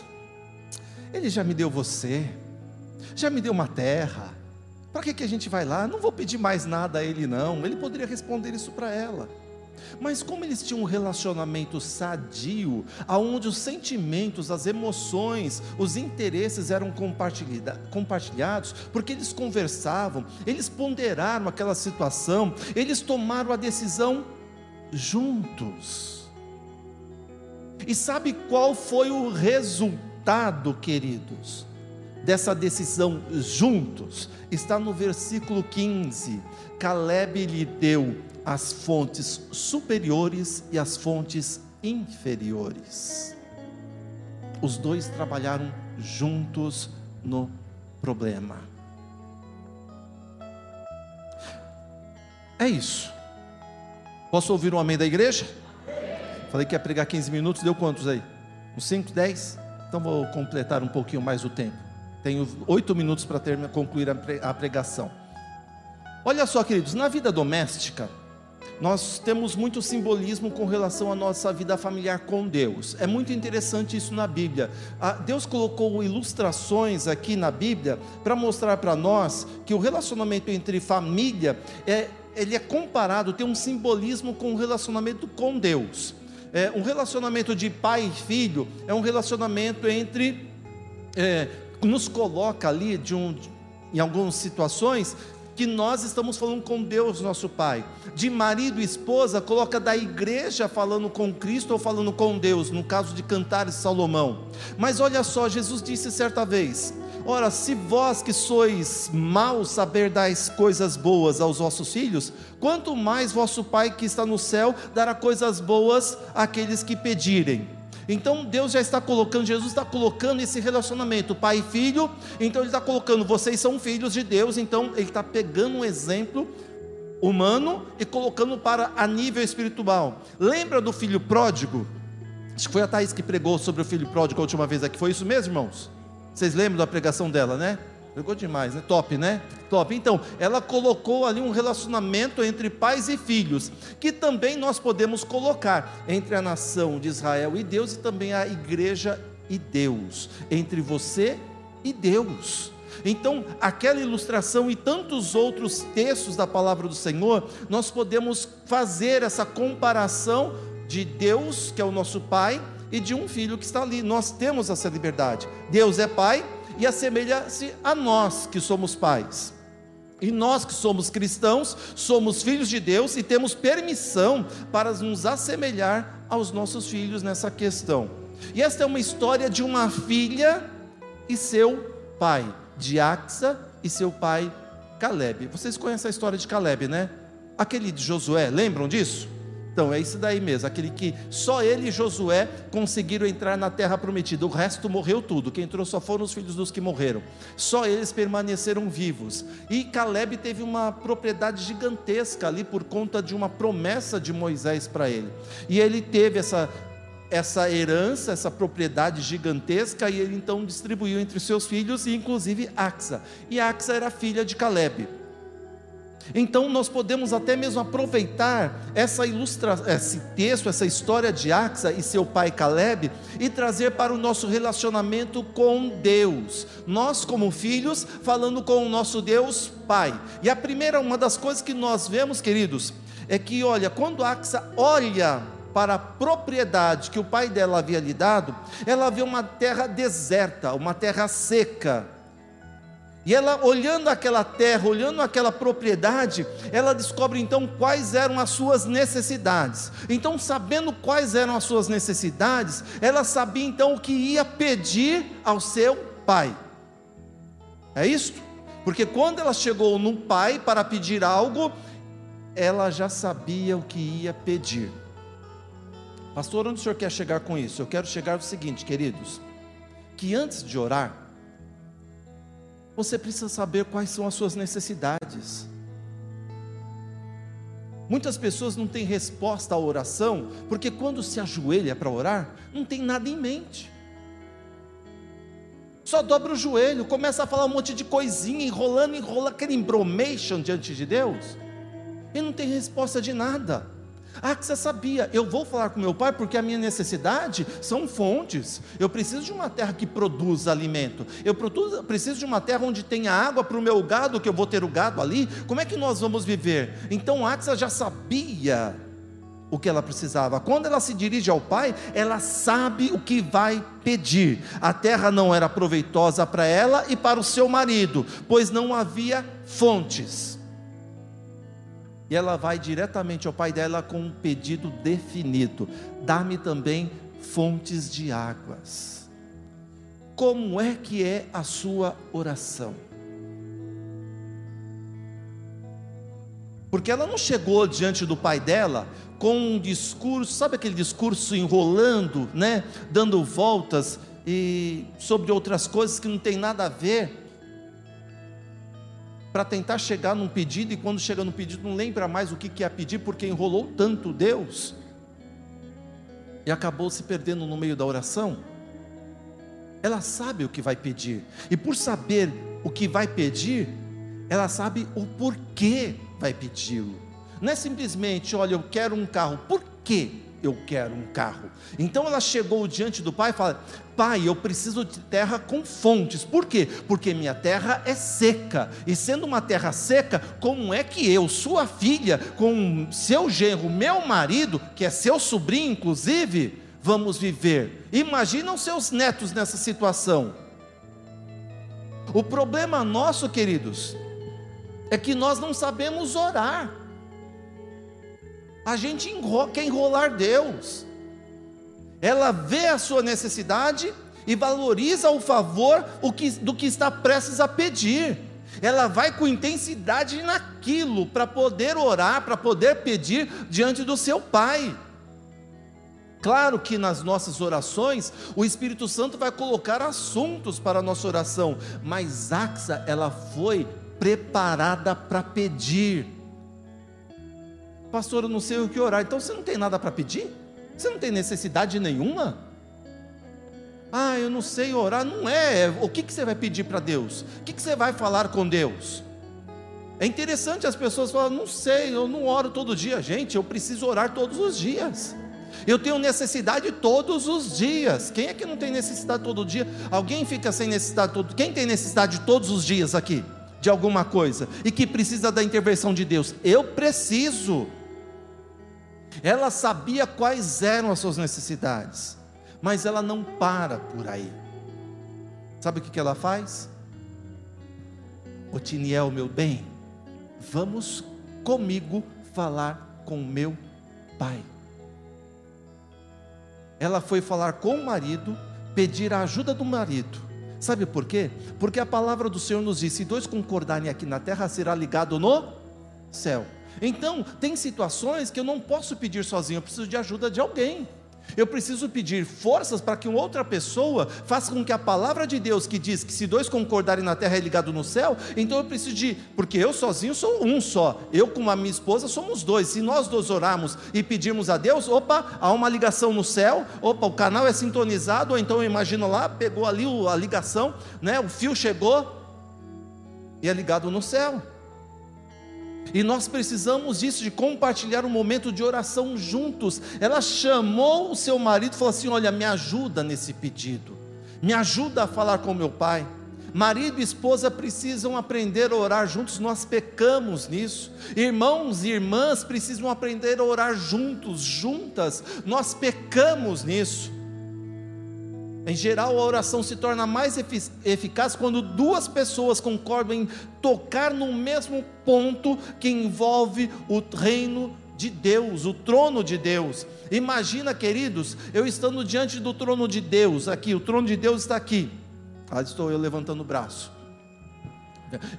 A: ele já me deu você, já me deu uma terra. Para que, que a gente vai lá? Não vou pedir mais nada a ele, não. Ele poderia responder isso para ela. Mas como eles tinham um relacionamento sadio, aonde os sentimentos, as emoções, os interesses eram compartilhados, porque eles conversavam, eles ponderaram aquela situação, eles tomaram a decisão juntos. E sabe qual foi o resultado, queridos? Dessa decisão juntos está no versículo 15. Caleb lhe deu as fontes superiores e as fontes inferiores. Os dois trabalharam juntos no problema. É isso. Posso ouvir um amém da igreja? Falei que ia pregar 15 minutos, deu quantos aí? Uns 5, 10? Então vou completar um pouquinho mais o tempo. Tenho oito minutos para concluir a pregação. Olha só, queridos, na vida doméstica, nós temos muito simbolismo com relação à nossa vida familiar com Deus. É muito interessante isso na Bíblia. Deus colocou ilustrações aqui na Bíblia para mostrar para nós que o relacionamento entre família é, ele é comparado, tem um simbolismo com o relacionamento com Deus. É, um relacionamento de pai e filho é um relacionamento entre é, nos coloca ali de um, em algumas situações que nós estamos falando com Deus, nosso Pai. De marido e esposa, coloca da igreja falando com Cristo ou falando com Deus, no caso de Cantares Salomão. Mas olha só, Jesus disse certa vez: Ora, se vós que sois maus saber dar coisas boas aos vossos filhos, quanto mais vosso Pai que está no céu dará coisas boas àqueles que pedirem. Então Deus já está colocando, Jesus está colocando esse relacionamento, pai e filho. Então Ele está colocando, vocês são filhos de Deus. Então Ele está pegando um exemplo humano e colocando para a nível espiritual. Lembra do filho pródigo? Acho que foi a Thaís que pregou sobre o filho pródigo a última vez aqui. Foi isso mesmo, irmãos? Vocês lembram da pregação dela, né? Pegou demais, né? Top, né? Top. Então, ela colocou ali um relacionamento entre pais e filhos, que também nós podemos colocar entre a nação de Israel e Deus e também a igreja e Deus, entre você e Deus. Então, aquela ilustração e tantos outros textos da palavra do Senhor, nós podemos fazer essa comparação de Deus, que é o nosso Pai, e de um filho que está ali. Nós temos essa liberdade. Deus é Pai, e assemelha-se a nós que somos pais. E nós que somos cristãos, somos filhos de Deus e temos permissão para nos assemelhar aos nossos filhos nessa questão. E esta é uma história de uma filha e seu pai, de Axa e seu pai Caleb. Vocês conhecem a história de Caleb, né? Aquele de Josué, lembram disso? Então, é isso daí mesmo, aquele que só ele e Josué conseguiram entrar na terra prometida, o resto morreu tudo, quem entrou só foram os filhos dos que morreram, só eles permaneceram vivos. E Caleb teve uma propriedade gigantesca ali por conta de uma promessa de Moisés para ele, e ele teve essa, essa herança, essa propriedade gigantesca, e ele então distribuiu entre seus filhos, e inclusive Axa, e Axa era filha de Caleb. Então nós podemos até mesmo aproveitar essa ilustração, esse texto, essa história de Axa e seu pai Caleb e trazer para o nosso relacionamento com Deus. Nós como filhos falando com o nosso Deus Pai. E a primeira uma das coisas que nós vemos, queridos, é que olha, quando Axa olha para a propriedade que o pai dela havia lhe dado, ela vê uma terra deserta, uma terra seca e ela, olhando aquela terra, olhando aquela propriedade, ela descobre então quais eram as suas necessidades. Então, sabendo quais eram as suas necessidades, ela sabia então o que ia pedir ao seu pai. É isto? Porque quando ela chegou no pai para pedir algo, ela já sabia o que ia pedir. Pastor, onde o senhor quer chegar com isso? Eu quero chegar ao seguinte, queridos: que antes de orar, você precisa saber quais são as suas necessidades. Muitas pessoas não têm resposta à oração, porque quando se ajoelha para orar, não tem nada em mente. Só dobra o joelho, começa a falar um monte de coisinha, enrolando, enrola aquele embromation diante de Deus, e não tem resposta de nada. Ah, que você sabia, eu vou falar com meu pai porque a minha necessidade são fontes. Eu preciso de uma terra que produza alimento. Eu preciso de uma terra onde tenha água para o meu gado, que eu vou ter o gado ali. Como é que nós vamos viver? Então Axa já sabia o que ela precisava. Quando ela se dirige ao pai, ela sabe o que vai pedir. A terra não era proveitosa para ela e para o seu marido, pois não havia fontes. E ela vai diretamente ao pai dela com um pedido definido: dá-me também fontes de águas. Como é que é a sua oração? Porque ela não chegou diante do pai dela com um discurso, sabe aquele discurso enrolando, né? Dando voltas e sobre outras coisas que não tem nada a ver. Para tentar chegar num pedido e quando chega no pedido não lembra mais o que quer pedir porque enrolou tanto Deus e acabou se perdendo no meio da oração. Ela sabe o que vai pedir, e por saber o que vai pedir, ela sabe o porquê vai pedi-lo. Não é simplesmente, olha, eu quero um carro, por quê eu quero um carro? Então ela chegou diante do pai e fala: Pai, eu preciso de terra com fontes. Por quê? Porque minha terra é seca. E sendo uma terra seca, como é que eu, sua filha, com seu genro, meu marido, que é seu sobrinho inclusive, vamos viver? Imagina os seus netos nessa situação. O problema nosso, queridos, é que nós não sabemos orar. A gente enrola, quer enrolar Deus. Ela vê a sua necessidade e valoriza o favor do que está prestes a pedir. Ela vai com intensidade naquilo para poder orar, para poder pedir diante do seu Pai. Claro que nas nossas orações o Espírito Santo vai colocar assuntos para a nossa oração, mas Axa ela foi preparada para pedir. Pastor, eu não sei o que orar. Então você não tem nada para pedir? Você não tem necessidade nenhuma? Ah, eu não sei orar. Não é. O que, que você vai pedir para Deus? O que, que você vai falar com Deus? É interessante as pessoas falam, não sei, eu não oro todo dia. Gente, eu preciso orar todos os dias. Eu tenho necessidade todos os dias. Quem é que não tem necessidade todo dia? Alguém fica sem necessidade todo Quem tem necessidade todos os dias aqui? De alguma coisa e que precisa da intervenção de Deus. Eu preciso. Ela sabia quais eram as suas necessidades, mas ela não para por aí. Sabe o que ela faz? Otiniel, meu bem, vamos comigo falar com meu pai. Ela foi falar com o marido, pedir a ajuda do marido. Sabe por quê? Porque a palavra do Senhor nos diz: se dois concordarem aqui na terra, será ligado no céu. Então, tem situações que eu não posso pedir sozinho, eu preciso de ajuda de alguém. Eu preciso pedir forças para que outra pessoa faça com que a palavra de Deus que diz que se dois concordarem na terra é ligado no céu, então eu preciso de, porque eu sozinho sou um só, eu com a minha esposa somos dois. Se nós dois orarmos e pedirmos a Deus, opa, há uma ligação no céu, opa, o canal é sintonizado, ou então eu imagino lá, pegou ali a ligação, né? O fio chegou e é ligado no céu. E nós precisamos disso, de compartilhar um momento de oração juntos. Ela chamou o seu marido e falou assim: Olha, me ajuda nesse pedido, me ajuda a falar com meu pai. Marido e esposa precisam aprender a orar juntos, nós pecamos nisso. Irmãos e irmãs precisam aprender a orar juntos, juntas, nós pecamos nisso. Em geral, a oração se torna mais eficaz quando duas pessoas concordam em tocar no mesmo ponto que envolve o reino de Deus, o trono de Deus. Imagina, queridos, eu estando diante do trono de Deus, aqui, o trono de Deus está aqui. Ah, estou eu levantando o braço.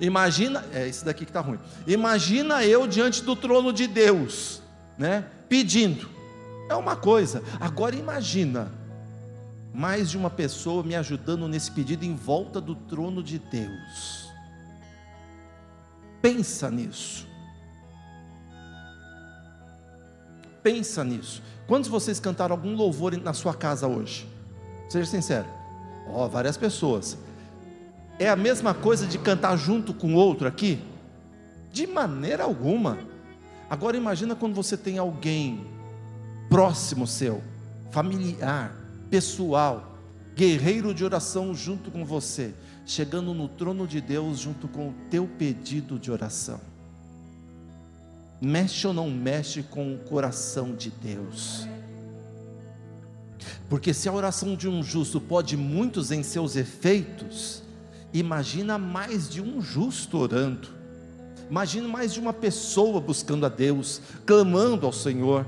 A: Imagina, é esse daqui que está ruim. Imagina eu diante do trono de Deus, né? Pedindo. É uma coisa. Agora imagina mais de uma pessoa me ajudando nesse pedido em volta do trono de Deus. Pensa nisso. Pensa nisso. Quantos de vocês cantaram algum louvor na sua casa hoje? Seja sincero. Ó, oh, várias pessoas. É a mesma coisa de cantar junto com outro aqui? De maneira alguma. Agora imagina quando você tem alguém próximo seu, familiar, pessoal, guerreiro de oração junto com você, chegando no trono de Deus junto com o teu pedido de oração. Mexe ou não mexe com o coração de Deus? Porque se a oração de um justo pode muitos em seus efeitos, imagina mais de um justo orando. Imagina mais de uma pessoa buscando a Deus, clamando ao Senhor.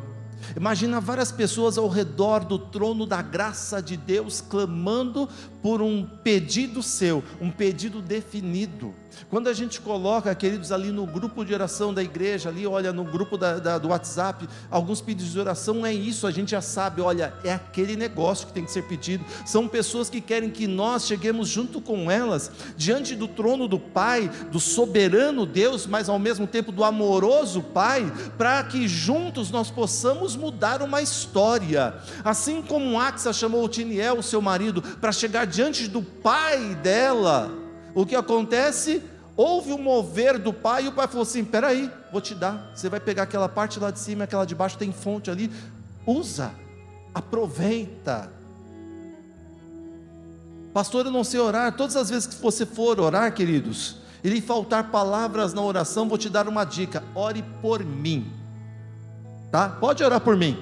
A: Imagina várias pessoas ao redor do trono da graça de Deus clamando por um pedido seu, um pedido definido. Quando a gente coloca, queridos, ali no grupo de oração da igreja, ali, olha, no grupo da, da, do WhatsApp, alguns pedidos de oração, é isso, a gente já sabe, olha, é aquele negócio que tem que ser pedido. São pessoas que querem que nós cheguemos junto com elas, diante do trono do Pai, do soberano Deus, mas ao mesmo tempo do amoroso Pai, para que juntos nós possamos mudar uma história. Assim como Axa chamou o Tiniel, seu marido, para chegar diante do pai dela, o que acontece? Houve um mover do pai e o pai falou assim: peraí, vou te dar. Você vai pegar aquela parte lá de cima, aquela de baixo tem fonte ali. Usa, aproveita. Pastor, eu não sei orar. Todas as vezes que você for orar, queridos, e lhe faltar palavras na oração, vou te dar uma dica: ore por mim. Tá? Pode orar por mim.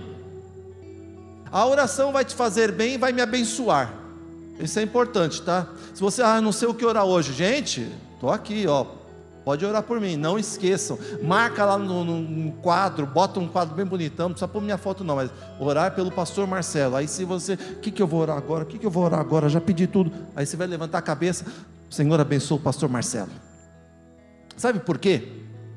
A: A oração vai te fazer bem e vai me abençoar. Isso é importante, tá? Se você, ah, não sei o que orar hoje, gente, estou aqui, ó. Pode orar por mim, não esqueçam. Marca lá no, no, quadro, bota um quadro bem bonitão, não precisa pôr minha foto não, mas orar pelo pastor Marcelo. Aí se você, o que, que eu vou orar agora? O que, que eu vou orar agora? Já pedi tudo. Aí você vai levantar a cabeça, Senhor abençoe o pastor Marcelo. Sabe por quê?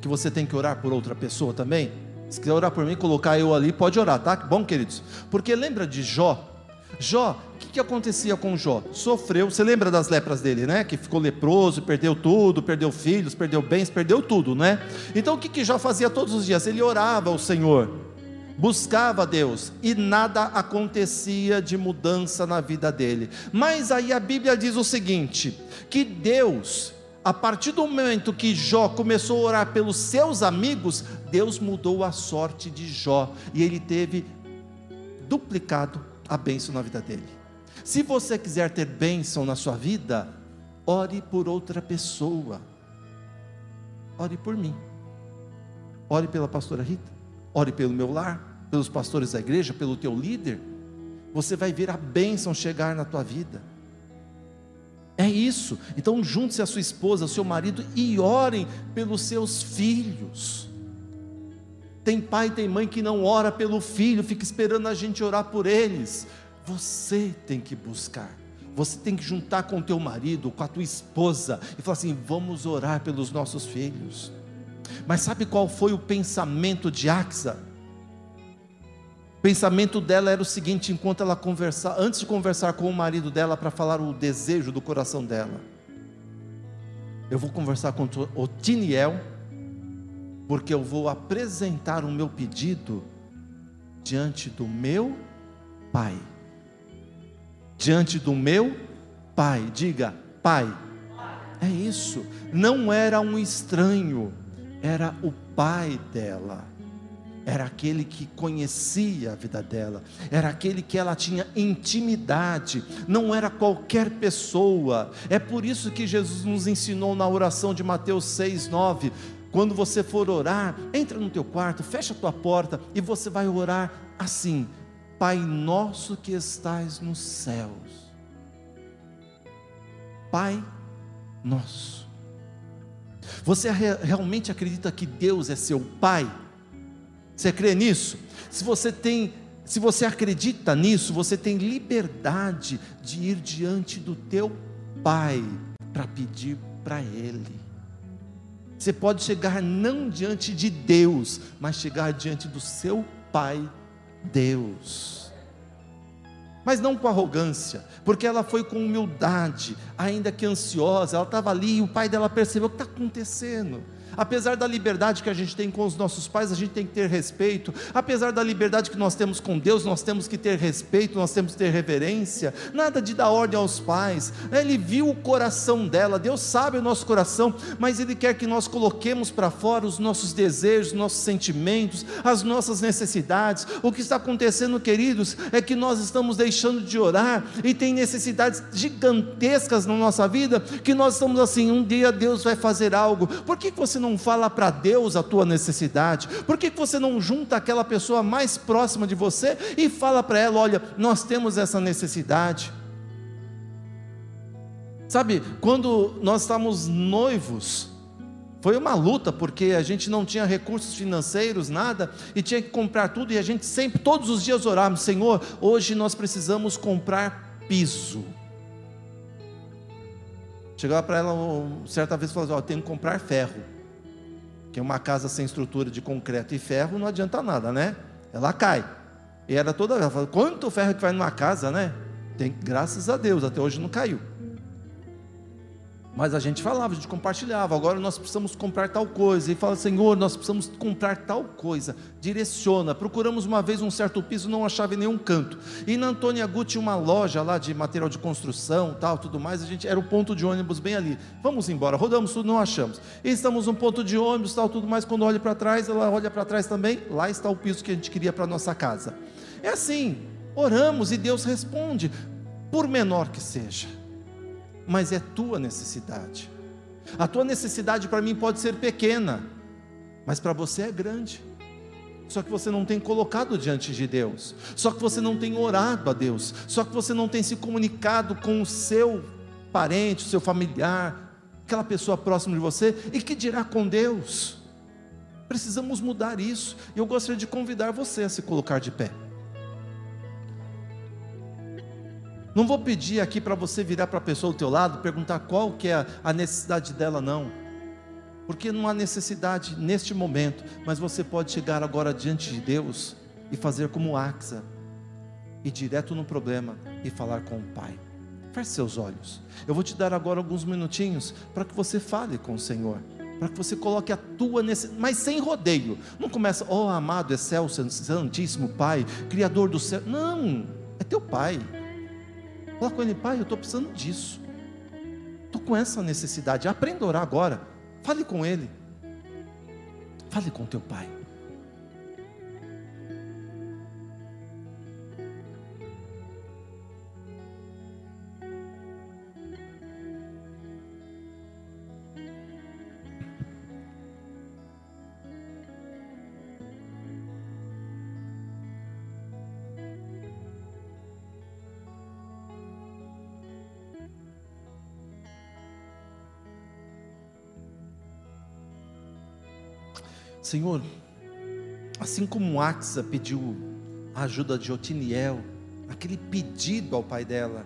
A: Que você tem que orar por outra pessoa também? Se quiser orar por mim, colocar eu ali, pode orar, tá? Bom, queridos. Porque lembra de Jó? Jó, o que, que acontecia com Jó? Sofreu, você lembra das lepras dele, né? Que ficou leproso, perdeu tudo, perdeu filhos, perdeu bens, perdeu tudo, né? Então o que, que Jó fazia todos os dias? Ele orava ao Senhor, buscava Deus e nada acontecia de mudança na vida dele. Mas aí a Bíblia diz o seguinte: que Deus, a partir do momento que Jó começou a orar pelos seus amigos, Deus mudou a sorte de Jó e ele teve duplicado a bênção na vida dele. Se você quiser ter bênção na sua vida, ore por outra pessoa. Ore por mim. Ore pela pastora Rita. Ore pelo meu lar, pelos pastores da igreja, pelo teu líder. Você vai ver a bênção chegar na tua vida. É isso. Então junte-se a sua esposa, ao seu marido e orem pelos seus filhos. Tem pai, tem mãe que não ora pelo filho, fica esperando a gente orar por eles. Você tem que buscar. Você tem que juntar com teu marido, com a tua esposa e falar assim: "Vamos orar pelos nossos filhos". Mas sabe qual foi o pensamento de Axa? O pensamento dela era o seguinte, enquanto ela conversava, antes de conversar com o marido dela para falar o desejo do coração dela. Eu vou conversar com o Tiniel, porque eu vou apresentar o meu pedido diante do meu Pai. Diante do meu Pai, diga, Pai. É isso, não era um estranho, era o pai dela era aquele que conhecia a vida dela, era aquele que ela tinha intimidade, não era qualquer pessoa. É por isso que Jesus nos ensinou na oração de Mateus 6, 9: quando você for orar, entra no teu quarto, fecha a tua porta e você vai orar assim: Pai nosso que estais nos céus. Pai nosso. Você realmente acredita que Deus é seu Pai? Você crê nisso? Se você tem, se você acredita nisso, você tem liberdade de ir diante do teu Pai para pedir para Ele. Você pode chegar não diante de Deus, mas chegar diante do seu Pai Deus. Mas não com arrogância, porque ela foi com humildade, ainda que ansiosa, ela estava ali e o pai dela percebeu o que está acontecendo. Apesar da liberdade que a gente tem com os nossos pais, a gente tem que ter respeito. Apesar da liberdade que nós temos com Deus, nós temos que ter respeito, nós temos que ter reverência. Nada de dar ordem aos pais. Ele viu o coração dela, Deus sabe o nosso coração, mas Ele quer que nós coloquemos para fora os nossos desejos, nossos sentimentos, as nossas necessidades. O que está acontecendo, queridos, é que nós estamos deixando de orar e tem necessidades gigantescas na nossa vida que nós estamos assim, um dia Deus vai fazer algo. Por que você não fala para Deus a tua necessidade? Por que você não junta aquela pessoa mais próxima de você e fala para ela: olha, nós temos essa necessidade? Sabe, quando nós estávamos noivos, foi uma luta, porque a gente não tinha recursos financeiros, nada, e tinha que comprar tudo, e a gente sempre, todos os dias orávamos: Senhor, hoje nós precisamos comprar piso. Chegava para ela certa vez e falava: Ó, tenho que comprar ferro. Uma casa sem estrutura de concreto e ferro não adianta nada, né? Ela cai. E era toda ela falava, quanto ferro que vai numa casa, né? Tem, graças a Deus, até hoje não caiu. Mas a gente falava, a gente compartilhava. Agora nós precisamos comprar tal coisa. E fala, Senhor, nós precisamos comprar tal coisa. Direciona. Procuramos uma vez um certo piso, não achava em nenhum canto. E na Antônia tinha uma loja lá de material de construção, tal, tudo mais. A gente era o ponto de ônibus bem ali. Vamos embora. Rodamos tudo, não achamos. E estamos num ponto de ônibus, tal, tudo mais. Quando olha para trás, ela olha para trás também. Lá está o piso que a gente queria para nossa casa. É assim. Oramos e Deus responde, por menor que seja mas é tua necessidade. A tua necessidade para mim pode ser pequena, mas para você é grande. Só que você não tem colocado diante de Deus, só que você não tem orado a Deus, só que você não tem se comunicado com o seu parente, o seu familiar, aquela pessoa próxima de você, e que dirá com Deus. Precisamos mudar isso. E eu gostaria de convidar você a se colocar de pé. Não vou pedir aqui para você virar para a pessoa ao teu lado, perguntar qual que é a necessidade dela, não. Porque não há necessidade neste momento, mas você pode chegar agora diante de Deus e fazer como Axa, ir direto no problema e falar com o Pai. Feche seus olhos. Eu vou te dar agora alguns minutinhos para que você fale com o Senhor para que você coloque a tua necessidade, mas sem rodeio. Não começa, oh amado, excelso, santíssimo Pai, Criador do céu. Não, é teu Pai. Fala com ele, pai, eu estou precisando disso. Estou com essa necessidade. Aprenda a orar agora. Fale com ele. Fale com teu pai. Senhor, assim como Axa pediu a ajuda de Otiniel, aquele pedido ao pai dela,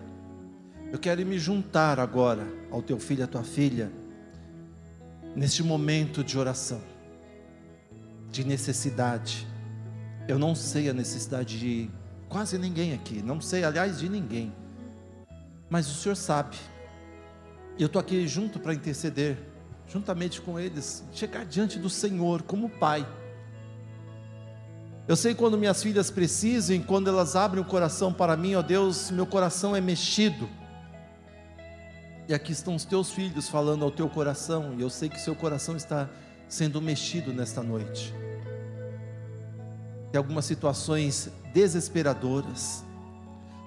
A: eu quero me juntar agora ao teu filho, à tua filha, neste momento de oração, de necessidade. Eu não sei a necessidade de quase ninguém aqui, não sei, aliás, de ninguém, mas o Senhor sabe, e eu estou aqui junto para interceder juntamente com eles, chegar diante do Senhor como Pai. Eu sei quando minhas filhas precisam, quando elas abrem o coração para mim, ó Deus, meu coração é mexido. E aqui estão os teus filhos falando ao teu coração, e eu sei que seu coração está sendo mexido nesta noite. Tem algumas situações desesperadoras,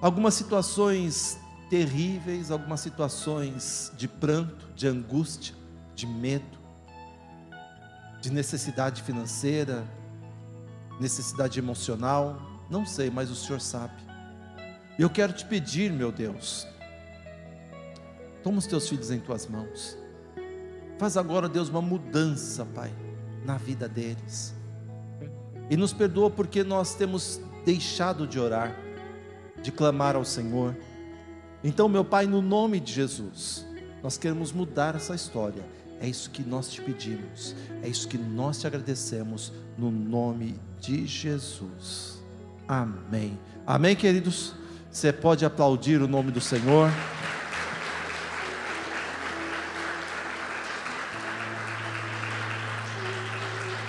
A: algumas situações terríveis, algumas situações de pranto, de angústia de medo, de necessidade financeira, necessidade emocional, não sei, mas o Senhor sabe. Eu quero te pedir, meu Deus, toma os teus filhos em tuas mãos, faz agora, Deus, uma mudança, Pai, na vida deles, e nos perdoa porque nós temos deixado de orar, de clamar ao Senhor. Então, meu Pai, no nome de Jesus, nós queremos mudar essa história é isso que nós te pedimos, é isso que nós te agradecemos, no nome de Jesus. Amém. Amém, queridos? Você pode aplaudir o nome do Senhor.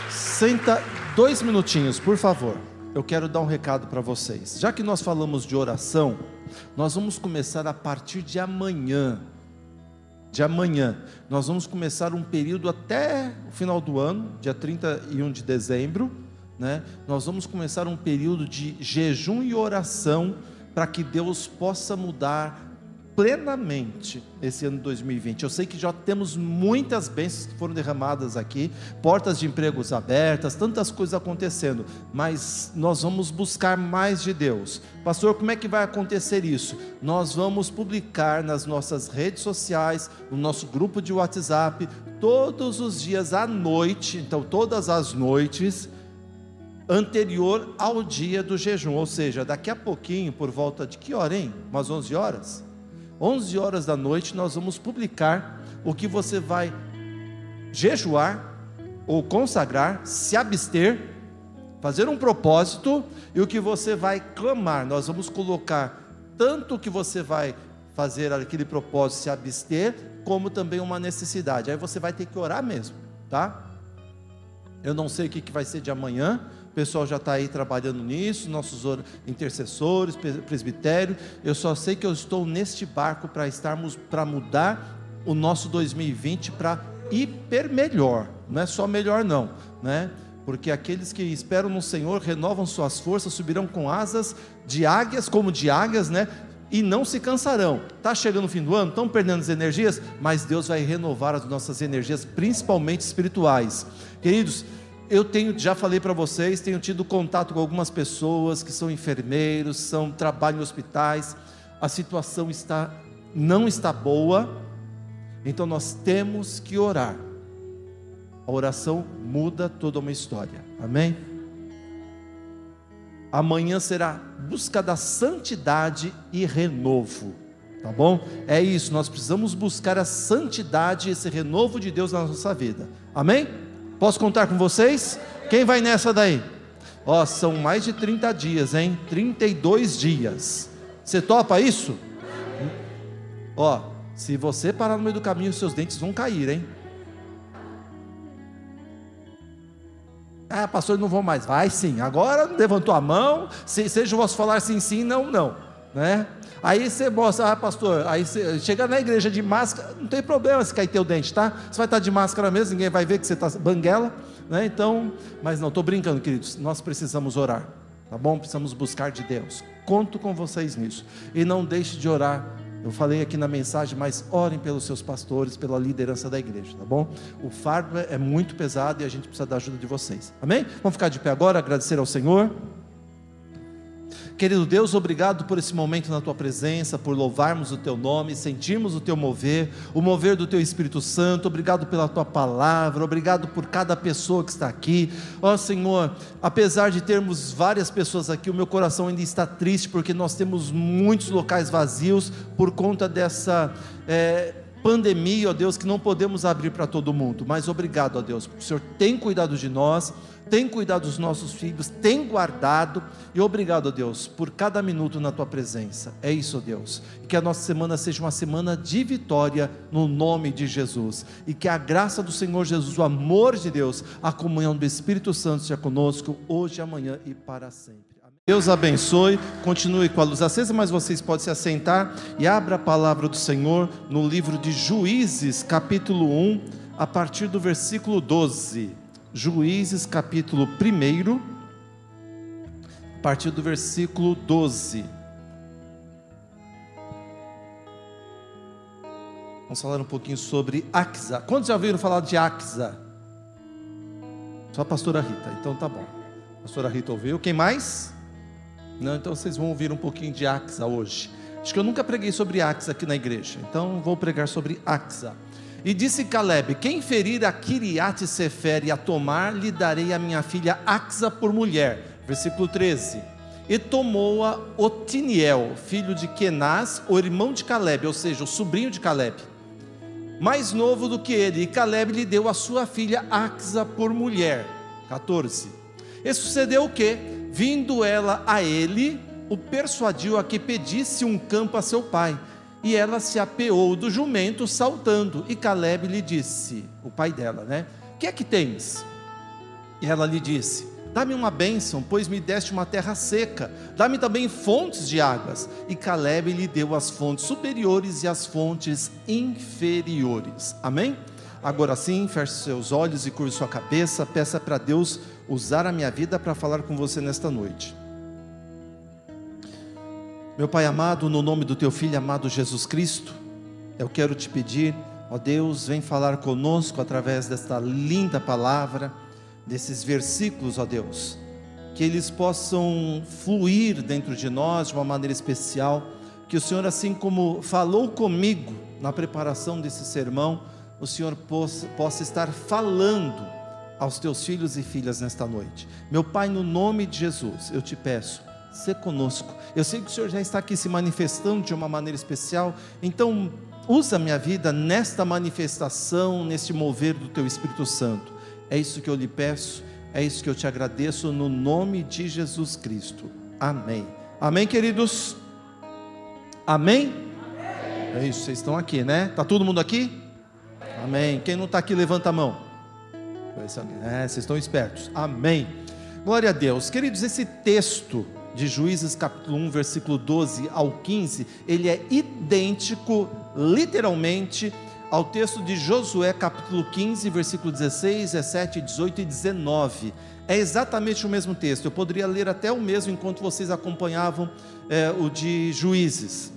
A: Senta dois minutinhos, por favor. Eu quero dar um recado para vocês. Já que nós falamos de oração, nós vamos começar a partir de amanhã de amanhã. Nós vamos começar um período até o final do ano, dia 31 de dezembro, né? Nós vamos começar um período de jejum e oração para que Deus possa mudar plenamente esse ano 2020. Eu sei que já temos muitas bênçãos que foram derramadas aqui, portas de empregos abertas, tantas coisas acontecendo, mas nós vamos buscar mais de Deus. Pastor, como é que vai acontecer isso? Nós vamos publicar nas nossas redes sociais, no nosso grupo de WhatsApp, todos os dias à noite, então todas as noites, anterior ao dia do jejum, ou seja, daqui a pouquinho, por volta de que hora, hein? Umas 11 horas? 11 horas da noite, nós vamos publicar o que você vai jejuar ou consagrar, se abster, fazer um propósito e o que você vai clamar. Nós vamos colocar tanto o que você vai fazer aquele propósito, se abster, como também uma necessidade. Aí você vai ter que orar mesmo, tá? Eu não sei o que vai ser de amanhã, o pessoal já está aí trabalhando nisso, nossos intercessores, presbitério. Eu só sei que eu estou neste barco para estarmos, para mudar o nosso 2020 para hiper melhor. Não é só melhor, não, né? Porque aqueles que esperam no Senhor renovam suas forças, subirão com asas de águias, como de águias, né? E não se cansarão. Está chegando o fim do ano, estão perdendo as energias, mas Deus vai renovar as nossas energias, principalmente espirituais. Queridos, eu tenho, já falei para vocês, tenho tido contato com algumas pessoas que são enfermeiros, são trabalham em hospitais. A situação está não está boa. Então nós temos que orar. A oração muda toda uma história. Amém? Amanhã será busca da santidade e renovo. Tá bom? É isso, nós precisamos buscar a santidade esse renovo de Deus na nossa vida. Amém? Posso contar com vocês? Quem vai nessa daí? Ó, são mais de 30 dias, hein? 32 dias. Você topa isso? Ó, se você parar no meio do caminho, seus dentes vão cair, hein? Ah, pastor, não vou mais. Vai sim. Agora levantou a mão. Se, seja o vosso falar sim, sim, não, não. Né? Aí você mostra, ah, pastor, aí você chega na igreja de máscara, não tem problema se cair teu dente, tá? Você vai estar de máscara mesmo, ninguém vai ver que você está banguela, né? Então, mas não, estou brincando, queridos, nós precisamos orar, tá bom? Precisamos buscar de Deus. Conto com vocês nisso. E não deixe de orar. Eu falei aqui na mensagem, mas orem pelos seus pastores, pela liderança da igreja, tá bom? O fardo é muito pesado e a gente precisa da ajuda de vocês. Amém? Vamos ficar de pé agora, agradecer ao Senhor. Querido Deus, obrigado por esse momento na tua presença, por louvarmos o teu nome, sentirmos o teu mover, o mover do teu Espírito Santo. Obrigado pela tua palavra, obrigado por cada pessoa que está aqui. Ó Senhor, apesar de termos várias pessoas aqui, o meu coração ainda está triste porque nós temos muitos locais vazios por conta dessa. É, pandemia, ó Deus, que não podemos abrir para todo mundo, mas obrigado, ó Deus, porque o Senhor tem cuidado de nós, tem cuidado dos nossos filhos, tem guardado, e obrigado, Deus, por cada minuto na tua presença. É isso, Deus. Que a nossa semana seja uma semana de vitória no nome de Jesus. E que a graça do Senhor Jesus, o amor de Deus, a comunhão do Espírito Santo seja conosco hoje, amanhã e para sempre. Deus abençoe, continue com a luz acesa, mas vocês podem se assentar e abra a palavra do Senhor no livro de Juízes, capítulo 1, a partir do versículo 12. Juízes, capítulo 1, a partir do versículo 12. Vamos falar um pouquinho sobre Axa. Quantos já ouviram falar de Axa? Só a pastora Rita, então tá bom. A pastora Rita ouviu. Quem mais? Não, então vocês vão ouvir um pouquinho de Axa hoje. Acho que eu nunca preguei sobre Axa aqui na igreja, então vou pregar sobre Axa. E disse Caleb: Quem ferir a Kiriat Sefer e a tomar, lhe darei a minha filha Axa por mulher. Versículo 13. E tomou-a Otiniel, filho de Kenaz, o irmão de Caleb, ou seja, o sobrinho de Caleb, mais novo do que ele. E Caleb lhe deu a sua filha Axa por mulher. 14. E sucedeu o que? Vindo ela a ele, o persuadiu a que pedisse um campo a seu pai. E ela se apeou do jumento, saltando. E Caleb lhe disse, o pai dela, né? Que é que tens? E ela lhe disse: Dá-me uma bênção, pois me deste uma terra seca. Dá-me também fontes de águas. E Caleb lhe deu as fontes superiores e as fontes inferiores. Amém? Agora sim, feche seus olhos e curve sua cabeça. Peça para Deus usar a minha vida para falar com você nesta noite. Meu Pai amado, no nome do Teu Filho amado Jesus Cristo, eu quero te pedir, ó Deus, vem falar conosco através desta linda palavra, desses versículos, ó Deus, que eles possam fluir dentro de nós de uma maneira especial, que o Senhor, assim como falou comigo na preparação desse sermão, o Senhor possa, possa estar falando aos teus filhos e filhas nesta noite. Meu Pai, no nome de Jesus, eu te peço, ser conosco. Eu sei que o Senhor já está aqui se manifestando de uma maneira especial, então usa a minha vida nesta manifestação, neste mover do teu Espírito Santo. É isso que eu lhe peço, é isso que eu te agradeço no nome de Jesus Cristo. Amém. Amém, queridos? Amém? É isso, vocês estão aqui, né? Tá todo mundo aqui? Amém. Quem não está aqui, levanta a mão. É, vocês estão espertos. Amém. Glória a Deus. Queridos, esse texto de Juízes capítulo 1, versículo 12 ao 15, ele é idêntico, literalmente, ao texto de Josué capítulo 15, versículo 16, 17, 18 e 19. É exatamente o mesmo texto. Eu poderia ler até o mesmo enquanto vocês acompanhavam é, o de Juízes.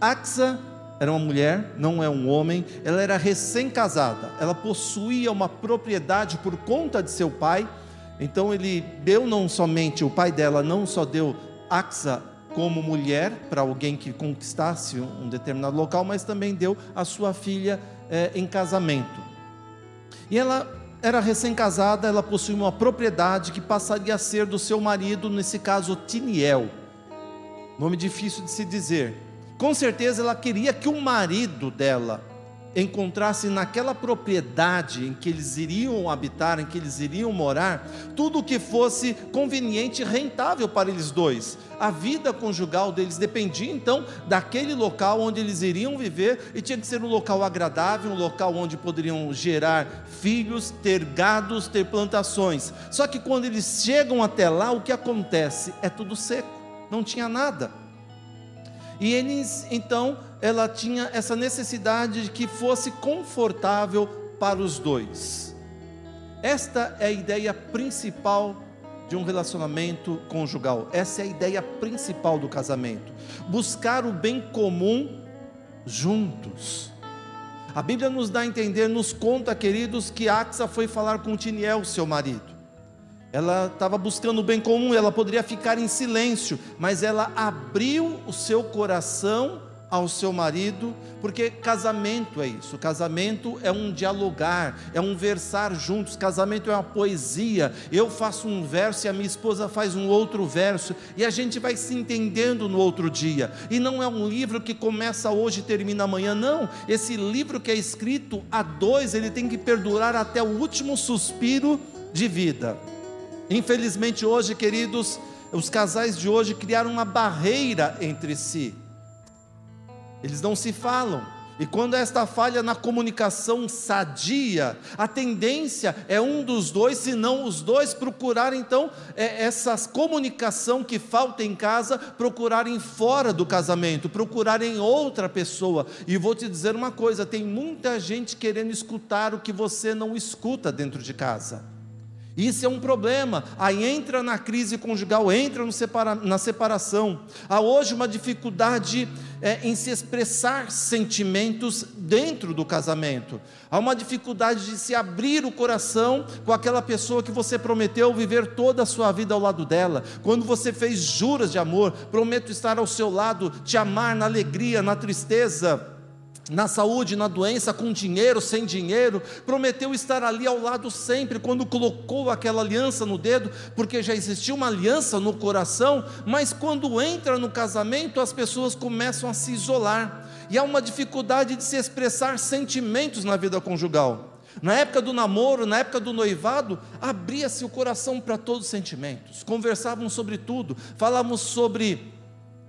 A: Axa era uma mulher, não é um homem, ela era recém-casada, ela possuía uma propriedade por conta de seu pai, então ele deu não somente, o pai dela não só deu Axa como mulher para alguém que conquistasse um determinado local, mas também deu a sua filha é, em casamento. E ela era recém-casada, ela possuía uma propriedade que passaria a ser do seu marido, nesse caso Tiniel. Nome difícil de se dizer. Com certeza ela queria que o marido dela encontrasse naquela propriedade em que eles iriam habitar, em que eles iriam morar, tudo o que fosse conveniente e rentável para eles dois. A vida conjugal deles dependia então daquele local onde eles iriam viver e tinha que ser um local agradável, um local onde poderiam gerar filhos, ter gados, ter plantações. Só que quando eles chegam até lá, o que acontece? É tudo seco, não tinha nada. E eles, então, ela tinha essa necessidade de que fosse confortável para os dois. Esta é a ideia principal de um relacionamento conjugal. Essa é a ideia principal do casamento. Buscar o bem comum juntos. A Bíblia nos dá a entender, nos conta, queridos, que Axa foi falar com Tiniel, seu marido. Ela estava buscando o bem comum, ela poderia ficar em silêncio, mas ela abriu o seu coração ao seu marido, porque casamento é isso. Casamento é um dialogar, é um versar juntos. Casamento é uma poesia. Eu faço um verso e a minha esposa faz um outro verso, e a gente vai se entendendo no outro dia. E não é um livro que começa hoje e termina amanhã, não. Esse livro que é escrito a dois, ele tem que perdurar até o último suspiro de vida. Infelizmente, hoje, queridos, os casais de hoje criaram uma barreira entre si. Eles não se falam. E quando esta falha na comunicação sadia, a tendência é um dos dois, se não os dois, procurar então é, essa comunicação que falta em casa, procurarem fora do casamento, procurarem outra pessoa. E vou te dizer uma coisa: tem muita gente querendo escutar o que você não escuta dentro de casa. Isso é um problema. Aí entra na crise conjugal, entra separa, na separação. Há hoje uma dificuldade é, em se expressar sentimentos dentro do casamento. Há uma dificuldade de se abrir o coração com aquela pessoa que você prometeu viver toda a sua vida ao lado dela. Quando você fez juras de amor, prometo estar ao seu lado, te amar na alegria, na tristeza na saúde, na doença, com dinheiro, sem dinheiro, prometeu estar ali ao lado sempre, quando colocou aquela aliança no dedo, porque já existia uma aliança no coração, mas quando entra no casamento, as pessoas começam a se isolar, e há uma dificuldade de se expressar sentimentos na vida conjugal. Na época do namoro, na época do noivado, abria-se o coração para todos os sentimentos, conversavam sobre tudo, falávamos sobre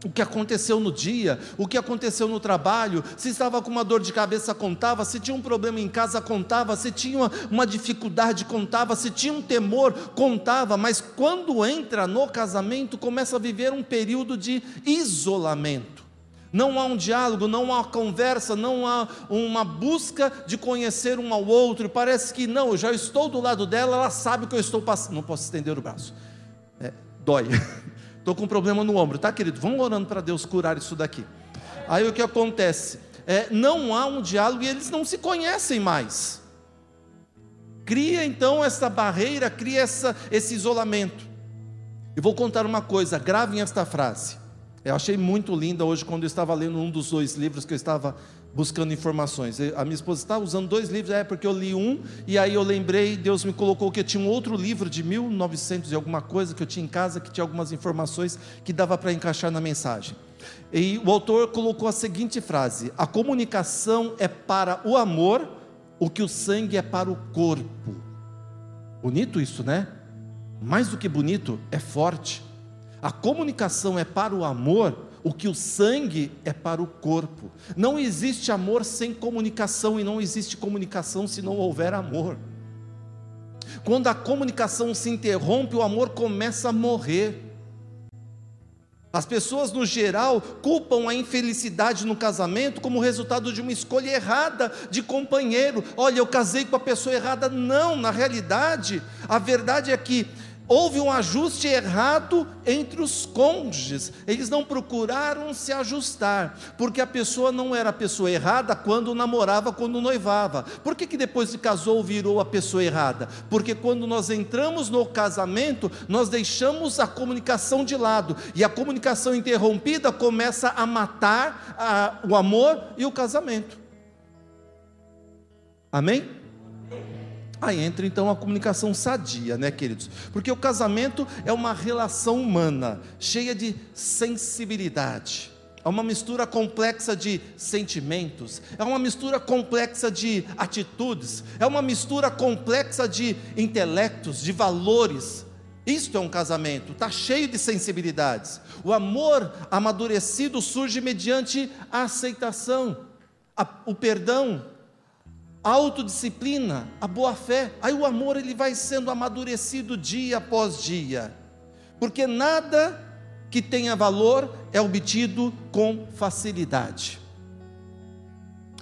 A: o que aconteceu no dia, o que aconteceu no trabalho, se estava com uma dor de cabeça, contava, se tinha um problema em casa, contava, se tinha uma, uma dificuldade, contava, se tinha um temor, contava, mas quando entra no casamento, começa a viver um período de isolamento. Não há um diálogo, não há conversa, não há uma busca de conhecer um ao outro. Parece que não, eu já estou do lado dela, ela sabe que eu estou passando. Não posso estender o braço, é, dói. <laughs> Estou com um problema no ombro, tá, querido? Vamos orando para Deus curar isso daqui. Aí o que acontece? É, não há um diálogo e eles não se conhecem mais. Cria então essa barreira, cria essa, esse isolamento. E vou contar uma coisa, gravem esta frase. Eu achei muito linda hoje quando eu estava lendo um dos dois livros que eu estava buscando informações. A minha esposa está usando dois livros, é porque eu li um, e aí eu lembrei, Deus me colocou que eu tinha um outro livro de 1900 e alguma coisa que eu tinha em casa, que tinha algumas informações que dava para encaixar na mensagem. E o autor colocou a seguinte frase: A comunicação é para o amor, o que o sangue é para o corpo. Bonito isso, né? Mais do que bonito, é forte. A comunicação é para o amor, o que o sangue é para o corpo. Não existe amor sem comunicação e não existe comunicação se não houver amor. Quando a comunicação se interrompe, o amor começa a morrer. As pessoas, no geral, culpam a infelicidade no casamento como resultado de uma escolha errada de companheiro. Olha, eu casei com a pessoa errada. Não, na realidade, a verdade é que houve um ajuste errado entre os cônjuges. Eles não procuraram se ajustar, porque a pessoa não era a pessoa errada quando namorava, quando noivava. Por que, que depois de casou virou a pessoa errada? Porque quando nós entramos no casamento, nós deixamos a comunicação de lado, e a comunicação interrompida começa a matar a, o amor e o casamento. Amém? Aí entra então a comunicação sadia, né, queridos? Porque o casamento é uma relação humana, cheia de sensibilidade. É uma mistura complexa de sentimentos, é uma mistura complexa de atitudes, é uma mistura complexa de intelectos, de valores. Isto é um casamento, está cheio de sensibilidades. O amor amadurecido surge mediante a aceitação, a, o perdão, a autodisciplina, a boa fé, aí o amor ele vai sendo amadurecido dia após dia, porque nada que tenha valor é obtido com facilidade.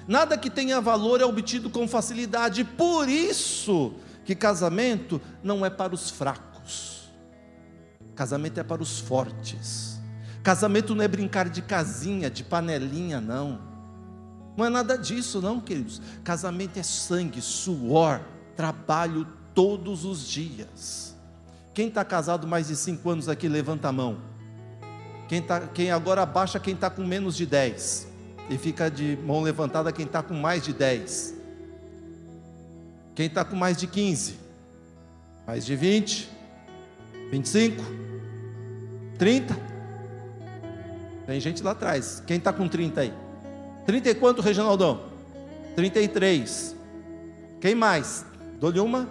A: Nada que tenha valor é obtido com facilidade, por isso que casamento não é para os fracos, casamento é para os fortes. Casamento não é brincar de casinha, de panelinha, não. Não é nada disso, não, queridos. Casamento é sangue, suor, trabalho todos os dias. Quem está casado mais de cinco anos aqui, levanta a mão. Quem, tá, quem agora abaixa quem está com menos de 10. E fica de mão levantada quem está com mais de 10. Quem está com mais de 15. Mais de 20. 25. 30. Tem gente lá atrás. Quem está com 30 aí? 30 e quanto, Reginaldão? 33. Quem mais? Dou-lhe uma.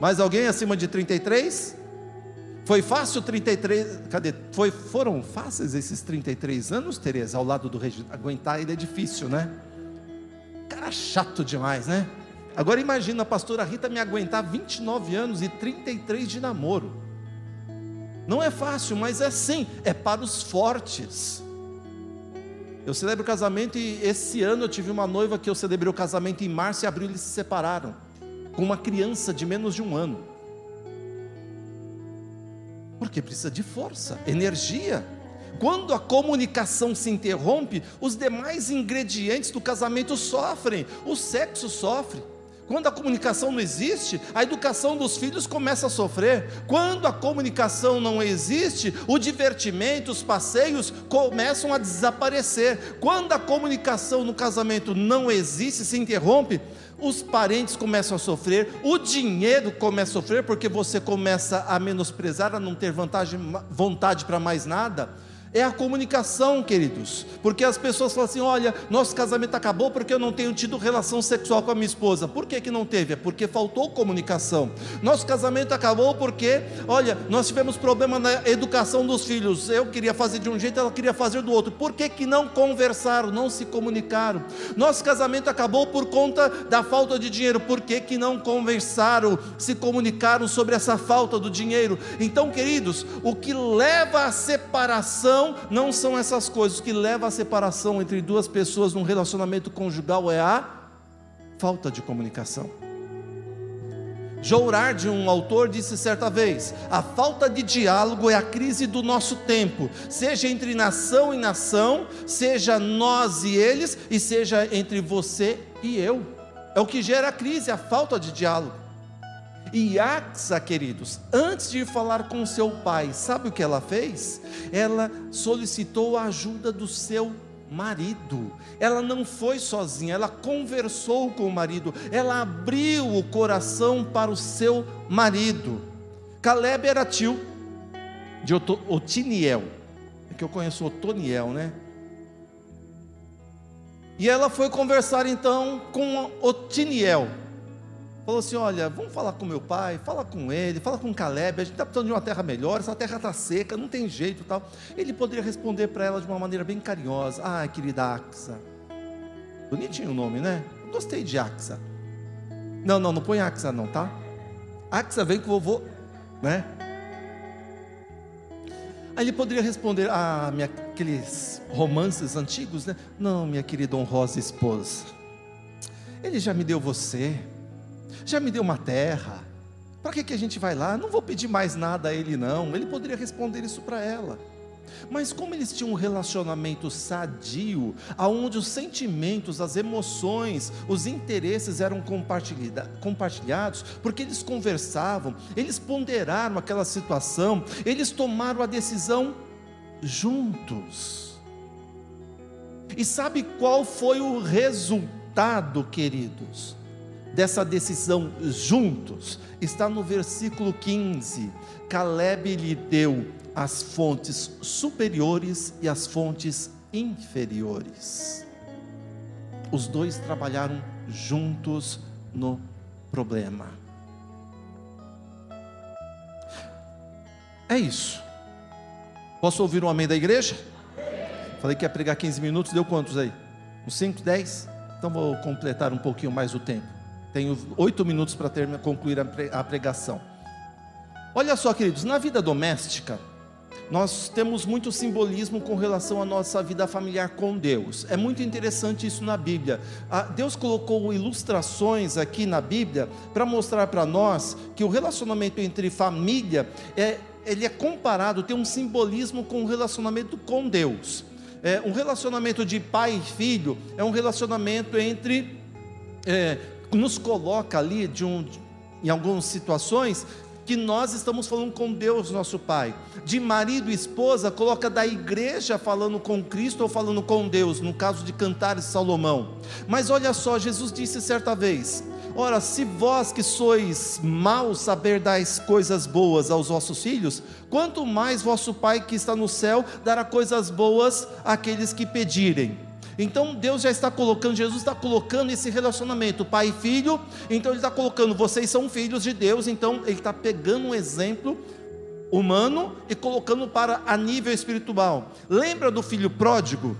A: Mais alguém acima de 33? Foi fácil 33? Cadê? Foi, foram fáceis esses 33 anos, Tereza, ao lado do Reginaldo? Aguentar ele é difícil, né? Cara chato demais, né? Agora imagina a pastora Rita me aguentar 29 anos e 33 de namoro. Não é fácil, mas é sim, é para os fortes. Eu celebro o casamento e esse ano eu tive uma noiva que eu celebrei o casamento em março e abril eles se separaram, com uma criança de menos de um ano. Porque precisa de força, energia. Quando a comunicação se interrompe, os demais ingredientes do casamento sofrem, o sexo sofre. Quando a comunicação não existe, a educação dos filhos começa a sofrer. Quando a comunicação não existe, o divertimento, os passeios começam a desaparecer. Quando a comunicação no casamento não existe, se interrompe, os parentes começam a sofrer, o dinheiro começa a sofrer, porque você começa a menosprezar, a não ter vantagem, vontade para mais nada é a comunicação, queridos. Porque as pessoas falam assim: olha, nosso casamento acabou porque eu não tenho tido relação sexual com a minha esposa. Por que, que não teve? É porque faltou comunicação. Nosso casamento acabou porque, olha, nós tivemos problema na educação dos filhos. Eu queria fazer de um jeito, ela queria fazer do outro. Por que, que não conversaram, não se comunicaram? Nosso casamento acabou por conta da falta de dinheiro. Por que, que não conversaram, se comunicaram sobre essa falta do dinheiro? Então, queridos, o que leva à separação não são essas coisas. Que leva à separação entre duas pessoas num relacionamento conjugal é a falta de comunicação. Jourard, um autor, disse certa vez: a falta de diálogo é a crise do nosso tempo, seja entre nação e nação, seja nós e eles, e seja entre você e eu. É o que gera a crise, a falta de diálogo. E Axa, queridos, antes de falar com seu pai, sabe o que ela fez? Ela solicitou a ajuda do seu marido. Ela não foi sozinha, ela conversou com o marido, ela abriu o coração para o seu marido. Caleb era tio de Otiniel, é que eu conheço Otoniel, né? E ela foi conversar então com Otiniel. Falou assim: Olha, vamos falar com meu pai, fala com ele, fala com Caleb. A gente está precisando de uma terra melhor, essa terra está seca, não tem jeito tal. Ele poderia responder para ela de uma maneira bem carinhosa: Ah, querida Axa. Bonitinho o nome, né? gostei de Axa. Não, não, não põe Axa, não, tá? Axa vem com o vovô, né? Aí ele poderia responder: Ah, minha, aqueles romances antigos, né? Não, minha querida honrosa esposa. Ele já me deu você já me deu uma terra. Para que, que a gente vai lá? Não vou pedir mais nada a ele, não. Ele poderia responder isso para ela. Mas como eles tinham um relacionamento sadio, aonde os sentimentos, as emoções, os interesses eram compartilhados, porque eles conversavam, eles ponderaram aquela situação, eles tomaram a decisão juntos. E sabe qual foi o resultado, queridos? Dessa decisão juntos está no versículo 15. Caleb lhe deu as fontes superiores e as fontes inferiores. Os dois trabalharam juntos no problema. É isso. Posso ouvir um amém da igreja? Falei que ia pregar 15 minutos, deu quantos aí? Uns 5, 10? Então vou completar um pouquinho mais o tempo. Tenho oito minutos para concluir a pregação. Olha só, queridos, na vida doméstica, nós temos muito simbolismo com relação à nossa vida familiar com Deus. É muito interessante isso na Bíblia. Deus colocou ilustrações aqui na Bíblia para mostrar para nós que o relacionamento entre família é, ele é comparado, tem um simbolismo com o relacionamento com Deus. É, um relacionamento de pai e filho é um relacionamento entre é, nos coloca ali de um, em algumas situações que nós estamos falando com Deus, nosso Pai. De marido e esposa, coloca da igreja falando com Cristo ou falando com Deus, no caso de Cantares Salomão. Mas olha só, Jesus disse certa vez: Ora, se vós que sois maus saber coisas boas aos vossos filhos, quanto mais vosso Pai que está no céu dará coisas boas àqueles que pedirem. Então Deus já está colocando, Jesus está colocando esse relacionamento, pai e filho. Então Ele está colocando, vocês são filhos de Deus. Então Ele está pegando um exemplo humano e colocando para a nível espiritual. Lembra do filho pródigo?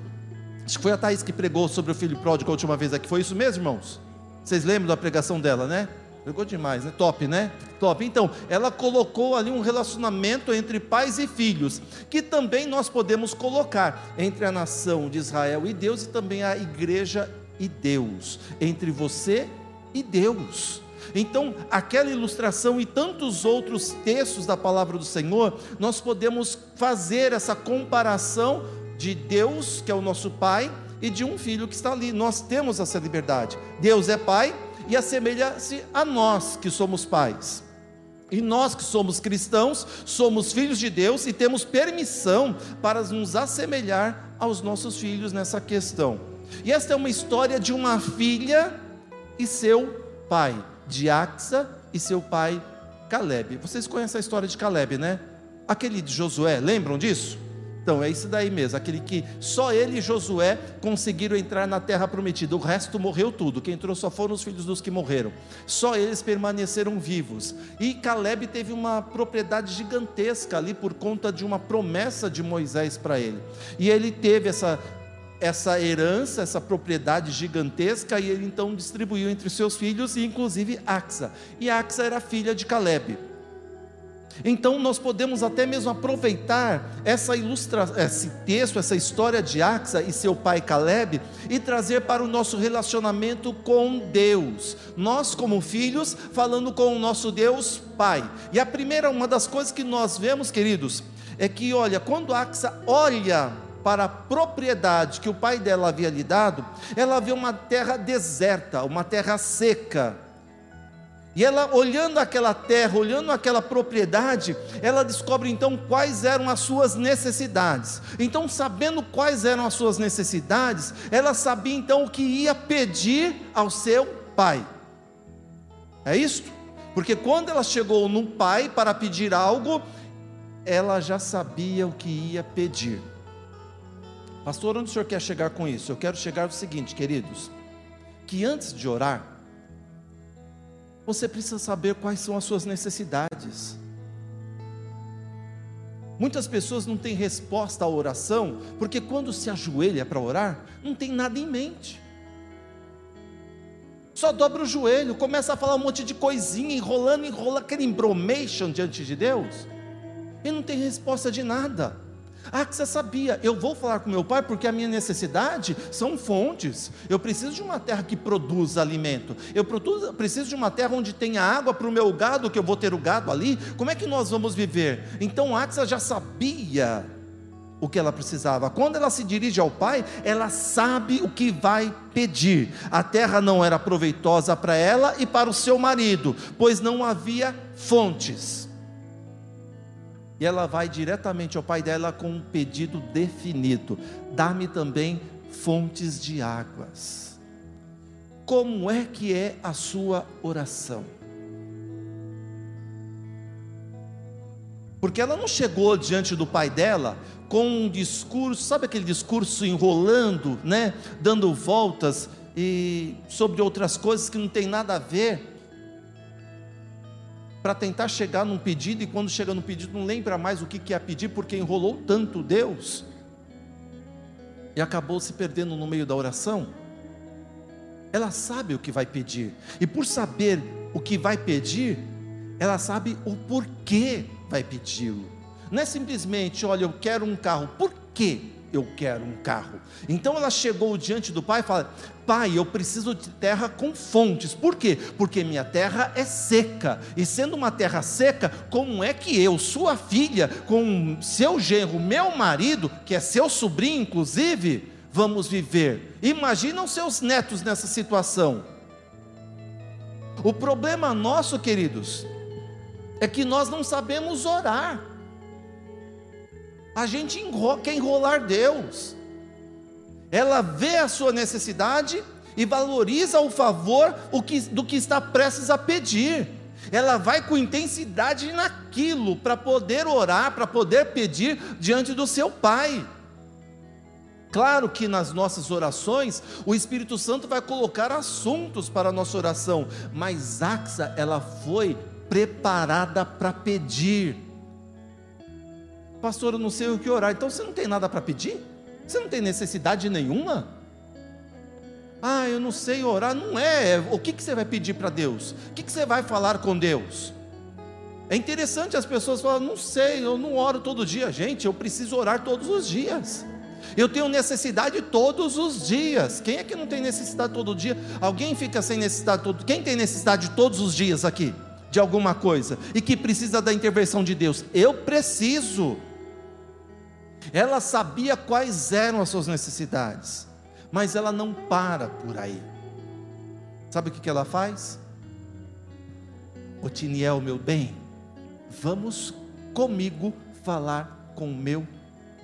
A: Acho que foi a Thaís que pregou sobre o filho pródigo a última vez aqui. Foi isso mesmo, irmãos? Vocês lembram da pregação dela, né? Pegou demais, né? Top, né? Top. Então, ela colocou ali um relacionamento entre pais e filhos, que também nós podemos colocar entre a nação de Israel e Deus e também a igreja e Deus, entre você e Deus. Então, aquela ilustração e tantos outros textos da palavra do Senhor, nós podemos fazer essa comparação de Deus, que é o nosso Pai, e de um filho que está ali. Nós temos essa liberdade. Deus é Pai, e assemelha-se a nós que somos pais. E nós que somos cristãos, somos filhos de Deus e temos permissão para nos assemelhar aos nossos filhos nessa questão. E esta é uma história de uma filha e seu pai, de Axa e seu pai Caleb. Vocês conhecem a história de Caleb, né? Aquele de Josué, lembram disso? Então, é isso daí mesmo, aquele que só ele e Josué conseguiram entrar na terra prometida, o resto morreu tudo, quem entrou só foram os filhos dos que morreram, só eles permaneceram vivos. E Caleb teve uma propriedade gigantesca ali por conta de uma promessa de Moisés para ele, e ele teve essa, essa herança, essa propriedade gigantesca, e ele então distribuiu entre seus filhos, e inclusive Axa, e Axa era filha de Caleb. Então nós podemos até mesmo aproveitar essa ilustração, esse texto, essa história de Axa e seu pai Caleb e trazer para o nosso relacionamento com Deus. Nós como filhos falando com o nosso Deus Pai. E a primeira uma das coisas que nós vemos, queridos, é que olha, quando Axa olha para a propriedade que o pai dela havia lhe dado, ela vê uma terra deserta, uma terra seca E ela, olhando aquela terra, olhando aquela propriedade, ela descobre então quais eram as suas necessidades. Então, sabendo quais eram as suas necessidades, ela sabia então o que ia pedir ao seu pai. É isto? Porque quando ela chegou no pai para pedir algo, ela já sabia o que ia pedir. Pastor, onde o senhor quer chegar com isso? Eu quero chegar ao seguinte, queridos: que antes de orar, você precisa saber quais são as suas necessidades. Muitas pessoas não têm resposta à oração, porque quando se ajoelha para orar, não tem nada em mente. Só dobra o joelho, começa a falar um monte de coisinha, enrolando, enrola aquele embromation diante de Deus, e não tem resposta de nada. Ah, que você sabia, eu vou falar com meu pai porque a minha necessidade são fontes. Eu preciso de uma terra que produza alimento. Eu preciso de uma terra onde tenha água para o meu gado, que eu vou ter o gado ali. Como é que nós vamos viver? Então Axa já sabia o que ela precisava. Quando ela se dirige ao pai, ela sabe o que vai pedir. A terra não era proveitosa para ela e para o seu marido, pois não havia fontes e ela vai diretamente ao pai dela com um pedido definido: dá-me também fontes de águas. Como é que é a sua oração? Porque ela não chegou diante do pai dela com um discurso, sabe aquele discurso enrolando, né, dando voltas e sobre outras coisas que não tem nada a ver para tentar chegar num pedido e quando chega no pedido não lembra mais o que quer pedir porque enrolou tanto Deus e acabou se perdendo no meio da oração. Ela sabe o que vai pedir e por saber o que vai pedir, ela sabe o porquê vai pedi-lo. Não é simplesmente, olha, eu quero um carro. Por quê? eu quero um carro. Então ela chegou diante do pai e falou: Pai, eu preciso de terra com fontes. Por quê? Porque minha terra é seca. E sendo uma terra seca, como é que eu, sua filha, com seu genro, meu marido, que é seu sobrinho, inclusive, vamos viver? Imagina os seus netos nessa situação. O problema nosso, queridos, é que nós não sabemos orar. A gente enrola, quer enrolar Deus. Ela vê a sua necessidade e valoriza o favor do que está prestes a pedir. Ela vai com intensidade naquilo para poder orar, para poder pedir diante do seu Pai. Claro que nas nossas orações o Espírito Santo vai colocar assuntos para a nossa oração, mas Axa ela foi preparada para pedir pastor, eu não sei o que orar. Então você não tem nada para pedir? Você não tem necessidade nenhuma? Ah, eu não sei orar. Não é. O que, que você vai pedir para Deus? O que, que você vai falar com Deus? É interessante as pessoas falam, não sei, eu não oro todo dia. Gente, eu preciso orar todos os dias. Eu tenho necessidade todos os dias. Quem é que não tem necessidade todo dia? Alguém fica sem necessidade todo Quem tem necessidade todos os dias aqui? De alguma coisa. E que precisa da intervenção de Deus? Eu preciso. Ela sabia quais eram as suas necessidades, mas ela não para por aí. Sabe o que ela faz? Otiniel, meu bem, vamos comigo falar com meu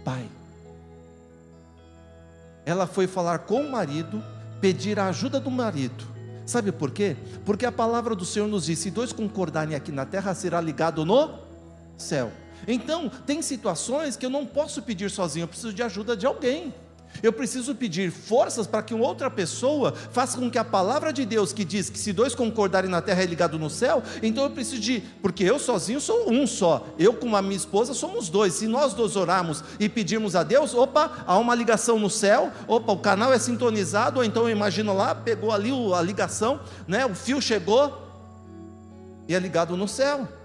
A: pai. Ela foi falar com o marido, pedir a ajuda do marido. Sabe por quê? Porque a palavra do Senhor nos diz: se dois concordarem aqui na terra, será ligado no céu. Então, tem situações que eu não posso pedir sozinho, eu preciso de ajuda de alguém. Eu preciso pedir forças para que outra pessoa faça com que a palavra de Deus que diz que se dois concordarem na terra é ligado no céu, então eu preciso de, porque eu sozinho sou um só, eu com a minha esposa somos dois. Se nós dois orarmos e pedirmos a Deus, opa, há uma ligação no céu, opa, o canal é sintonizado, ou então eu imagino lá, pegou ali a ligação, né, o fio chegou e é ligado no céu.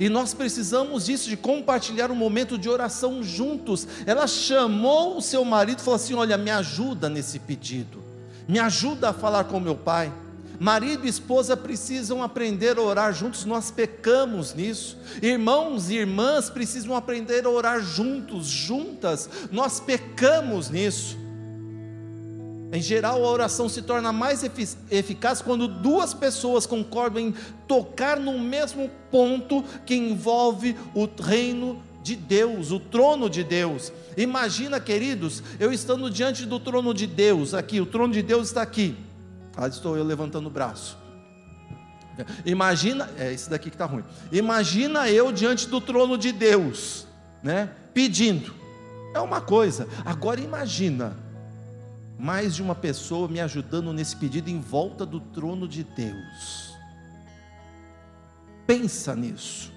A: E nós precisamos disso, de compartilhar um momento de oração juntos. Ela chamou o seu marido e falou assim: Olha, me ajuda nesse pedido, me ajuda a falar com meu pai. Marido e esposa precisam aprender a orar juntos, nós pecamos nisso. Irmãos e irmãs precisam aprender a orar juntos, juntas, nós pecamos nisso. Em geral, a oração se torna mais eficaz quando duas pessoas concordam em tocar no mesmo ponto que envolve o reino de Deus, o trono de Deus. Imagina, queridos, eu estando diante do trono de Deus, aqui, o trono de Deus está aqui. Ah, estou eu levantando o braço. Imagina, é esse daqui que está ruim. Imagina eu diante do trono de Deus, né? Pedindo. É uma coisa. Agora imagina mais de uma pessoa me ajudando nesse pedido em volta do trono de Deus. Pensa nisso.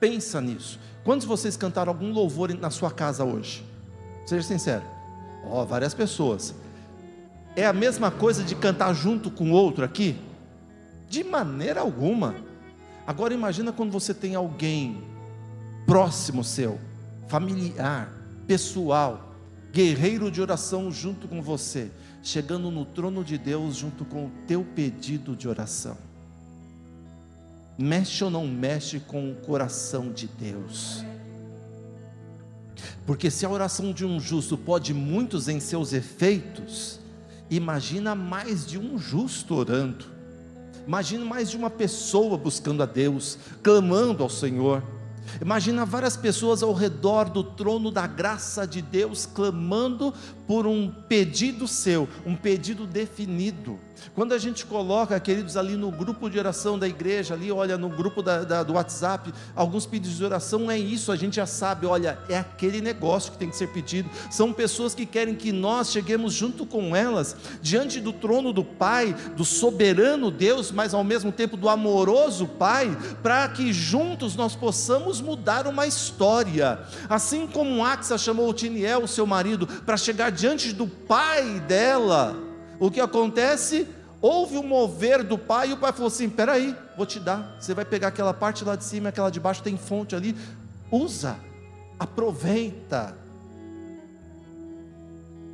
A: Pensa nisso. Quantos de vocês cantaram algum louvor na sua casa hoje? Seja sincero. Ó, oh, várias pessoas. É a mesma coisa de cantar junto com outro aqui? De maneira alguma. Agora imagina quando você tem alguém próximo seu, familiar, pessoal, guerreiro de oração junto com você, chegando no trono de Deus junto com o teu pedido de oração. Mexe ou não mexe com o coração de Deus? Porque se a oração de um justo pode muitos em seus efeitos, imagina mais de um justo orando. Imagina mais de uma pessoa buscando a Deus, clamando ao Senhor. Imagina várias pessoas ao redor do trono da graça de Deus clamando por um pedido seu, um pedido definido. Quando a gente coloca, queridos, ali no grupo de oração da igreja, ali, olha, no grupo da, da, do WhatsApp, alguns pedidos de oração, é isso, a gente já sabe, olha, é aquele negócio que tem que ser pedido. São pessoas que querem que nós cheguemos junto com elas, diante do trono do Pai, do soberano Deus, mas ao mesmo tempo do amoroso Pai, para que juntos nós possamos mudar uma história. Assim como Axa chamou o Tiniel, seu marido, para chegar diante do pai dela o que acontece? Houve um mover do pai e o pai falou assim: peraí, vou te dar. Você vai pegar aquela parte lá de cima, aquela de baixo tem fonte ali. Usa, aproveita.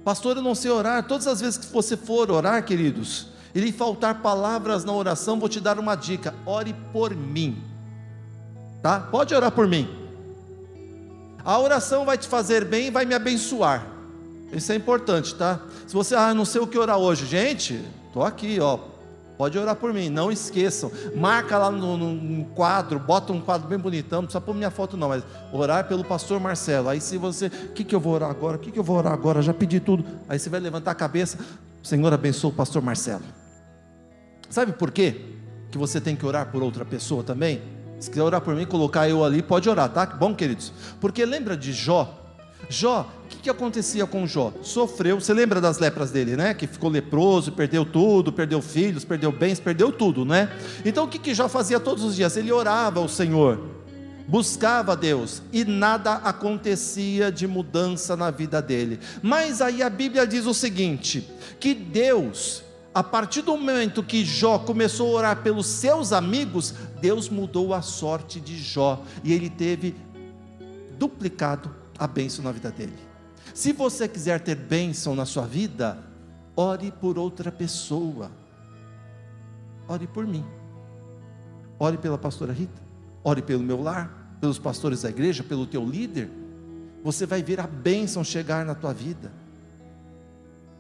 A: Pastor, eu não sei orar. Todas as vezes que você for orar, queridos, e lhe faltar palavras na oração, vou te dar uma dica: ore por mim. Tá? Pode orar por mim. A oração vai te fazer bem e vai me abençoar. Isso é importante, tá? Se você, ah, não sei o que orar hoje, gente, estou aqui, ó. Pode orar por mim, não esqueçam. Marca lá no, no, quadro, bota um quadro bem bonitão, não precisa pôr minha foto, não, mas orar pelo pastor Marcelo. Aí, se você, o que, que eu vou orar agora? O que, que eu vou orar agora? Já pedi tudo. Aí você vai levantar a cabeça, Senhor abençoe o pastor Marcelo. Sabe por quê? Que você tem que orar por outra pessoa também? Se quiser orar por mim, colocar eu ali, pode orar, tá? Bom, queridos? Porque lembra de Jó? Jó, o que, que, acontecia com Jó? Sofreu, você lembra das lepras dele, né? Que ficou leproso, perdeu tudo, perdeu filhos, perdeu bens, perdeu tudo, né? Então o que, que Jó fazia todos os dias? Ele orava ao Senhor, buscava Deus e nada acontecia de mudança na vida dele. Mas aí a Bíblia diz o seguinte: que Deus, a partir do momento que Jó começou a orar pelos seus amigos, Deus mudou a sorte de Jó e ele teve duplicado a bênção na vida dele. Se você quiser ter bênção na sua vida, ore por outra pessoa. Ore por mim. Ore pela pastora Rita. Ore pelo meu lar, pelos pastores da igreja, pelo teu líder. Você vai ver a bênção chegar na tua vida.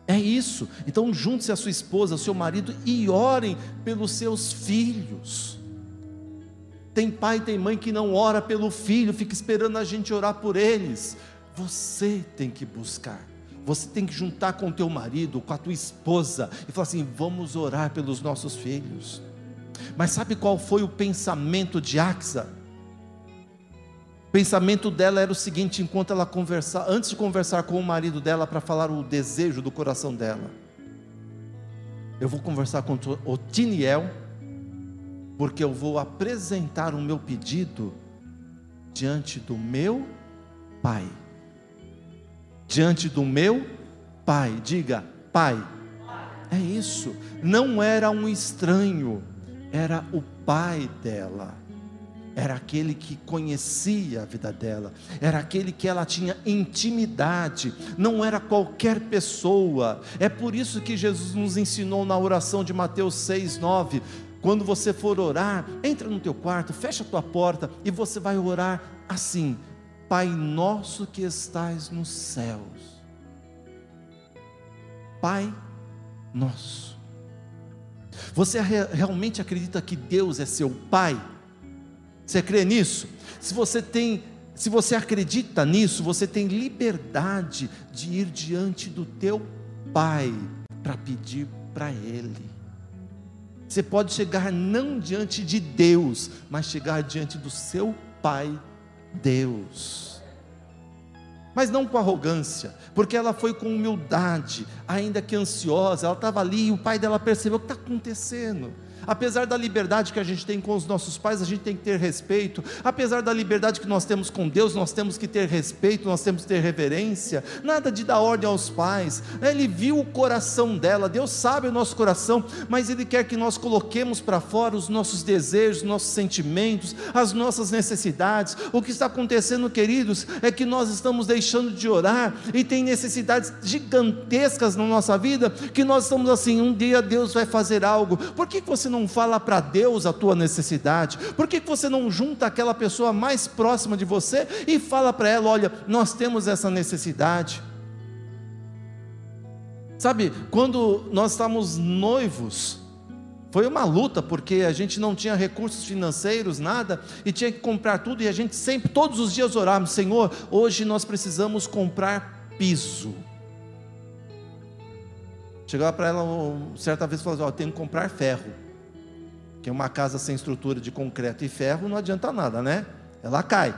A: É isso. Então junte-se a sua esposa, ao seu marido e orem pelos seus filhos. Tem pai, tem mãe que não ora pelo filho, fica esperando a gente orar por eles. Você tem que buscar. Você tem que juntar com o teu marido, com a tua esposa e falar assim: "Vamos orar pelos nossos filhos". Mas sabe qual foi o pensamento de Axa? O pensamento dela era o seguinte, enquanto ela conversava, antes de conversar com o marido dela para falar o desejo do coração dela. Eu vou conversar com o Tiniel, porque eu vou apresentar o meu pedido diante do meu Pai. Diante do meu Pai, diga, Pai. É isso, não era um estranho, era o pai dela era aquele que conhecia a vida dela, era aquele que ela tinha intimidade, não era qualquer pessoa. É por isso que Jesus nos ensinou na oração de Mateus 6, 9: quando você for orar, entra no teu quarto, fecha a tua porta e você vai orar assim: Pai nosso que estais nos céus. Pai Nosso. Você realmente acredita que Deus é seu Pai? Você crê nisso? Se você tem, se você acredita nisso, você tem liberdade de ir diante do teu Pai para pedir para Ele. Você pode chegar não diante de Deus, mas chegar diante do seu Pai Deus. Mas não com arrogância, porque ela foi com humildade, ainda que ansiosa, ela estava ali e o pai dela percebeu o que está acontecendo. Apesar da liberdade que a gente tem com os nossos pais, a gente tem que ter respeito. Apesar da liberdade que nós temos com Deus, nós temos que ter respeito, nós temos que ter reverência. Nada de dar ordem aos pais. Ele viu o coração dela, Deus sabe o nosso coração, mas Ele quer que nós coloquemos para fora os nossos desejos, nossos sentimentos, as nossas necessidades. O que está acontecendo, queridos, é que nós estamos deixando de orar e tem necessidades gigantescas na nossa vida que nós estamos assim: um dia Deus vai fazer algo. Por que você não não fala para Deus a tua necessidade? Por que você não junta aquela pessoa mais próxima de você e fala para ela: olha, nós temos essa necessidade? Sabe, quando nós estávamos noivos, foi uma luta, porque a gente não tinha recursos financeiros, nada, e tinha que comprar tudo, e a gente sempre, todos os dias orávamos: Senhor, hoje nós precisamos comprar piso. Chegava para ela certa vez e falava: Ó, tenho que comprar ferro. Que uma casa sem estrutura de concreto e ferro não adianta nada, né? Ela cai.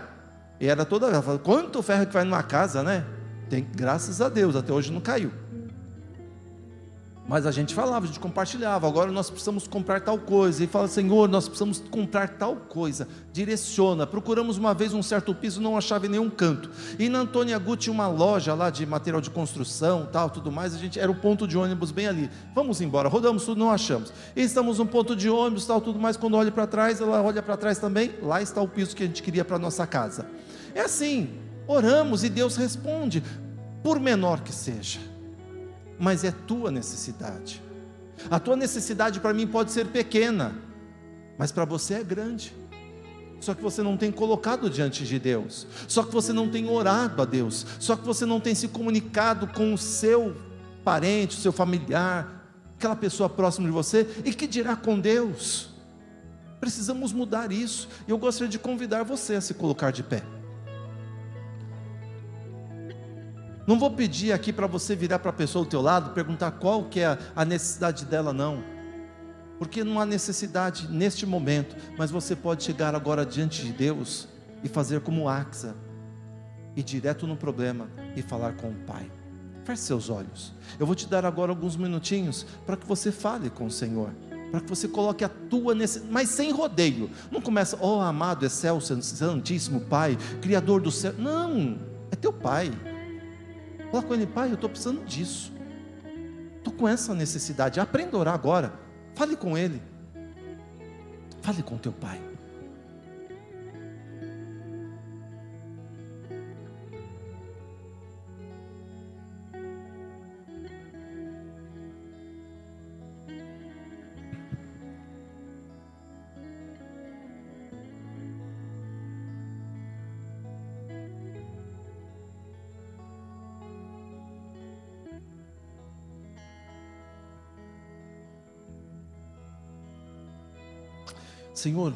A: E era toda ela quanto ferro que vai numa casa, né? Tem, graças a Deus, até hoje não caiu. Mas a gente falava, a gente compartilhava. Agora nós precisamos comprar tal coisa. E fala, Senhor, nós precisamos comprar tal coisa. Direciona. Procuramos uma vez um certo piso, não achava em nenhum canto. E na Antônia Guti uma loja lá de material de construção, tal, tudo mais. A gente era o ponto de ônibus bem ali. Vamos embora. Rodamos tudo, não achamos. E estamos no ponto de ônibus, tal, tudo mais. Quando olha para trás, ela olha para trás também. Lá está o piso que a gente queria para nossa casa. É assim. Oramos e Deus responde, por menor que seja mas é tua necessidade. A tua necessidade para mim pode ser pequena, mas para você é grande. Só que você não tem colocado diante de Deus, só que você não tem orado a Deus, só que você não tem se comunicado com o seu parente, o seu familiar, aquela pessoa próxima de você, e que dirá com Deus? Precisamos mudar isso, e eu gostaria de convidar você a se colocar de pé. Não vou pedir aqui para você virar para a pessoa do teu lado, perguntar qual que é a necessidade dela, não. Porque não há necessidade neste momento, mas você pode chegar agora diante de Deus e fazer como Axa, ir direto no problema e falar com o Pai. Feche seus olhos. Eu vou te dar agora alguns minutinhos para que você fale com o Senhor para que você coloque a tua necessidade, mas sem rodeio. Não começa, oh amado, excelso, santíssimo Pai, Criador do céu. Não, é teu Pai. Fala com ele, pai, eu estou precisando disso. Estou com essa necessidade. Aprenda a orar agora. Fale com ele. Fale com teu pai. Senhor,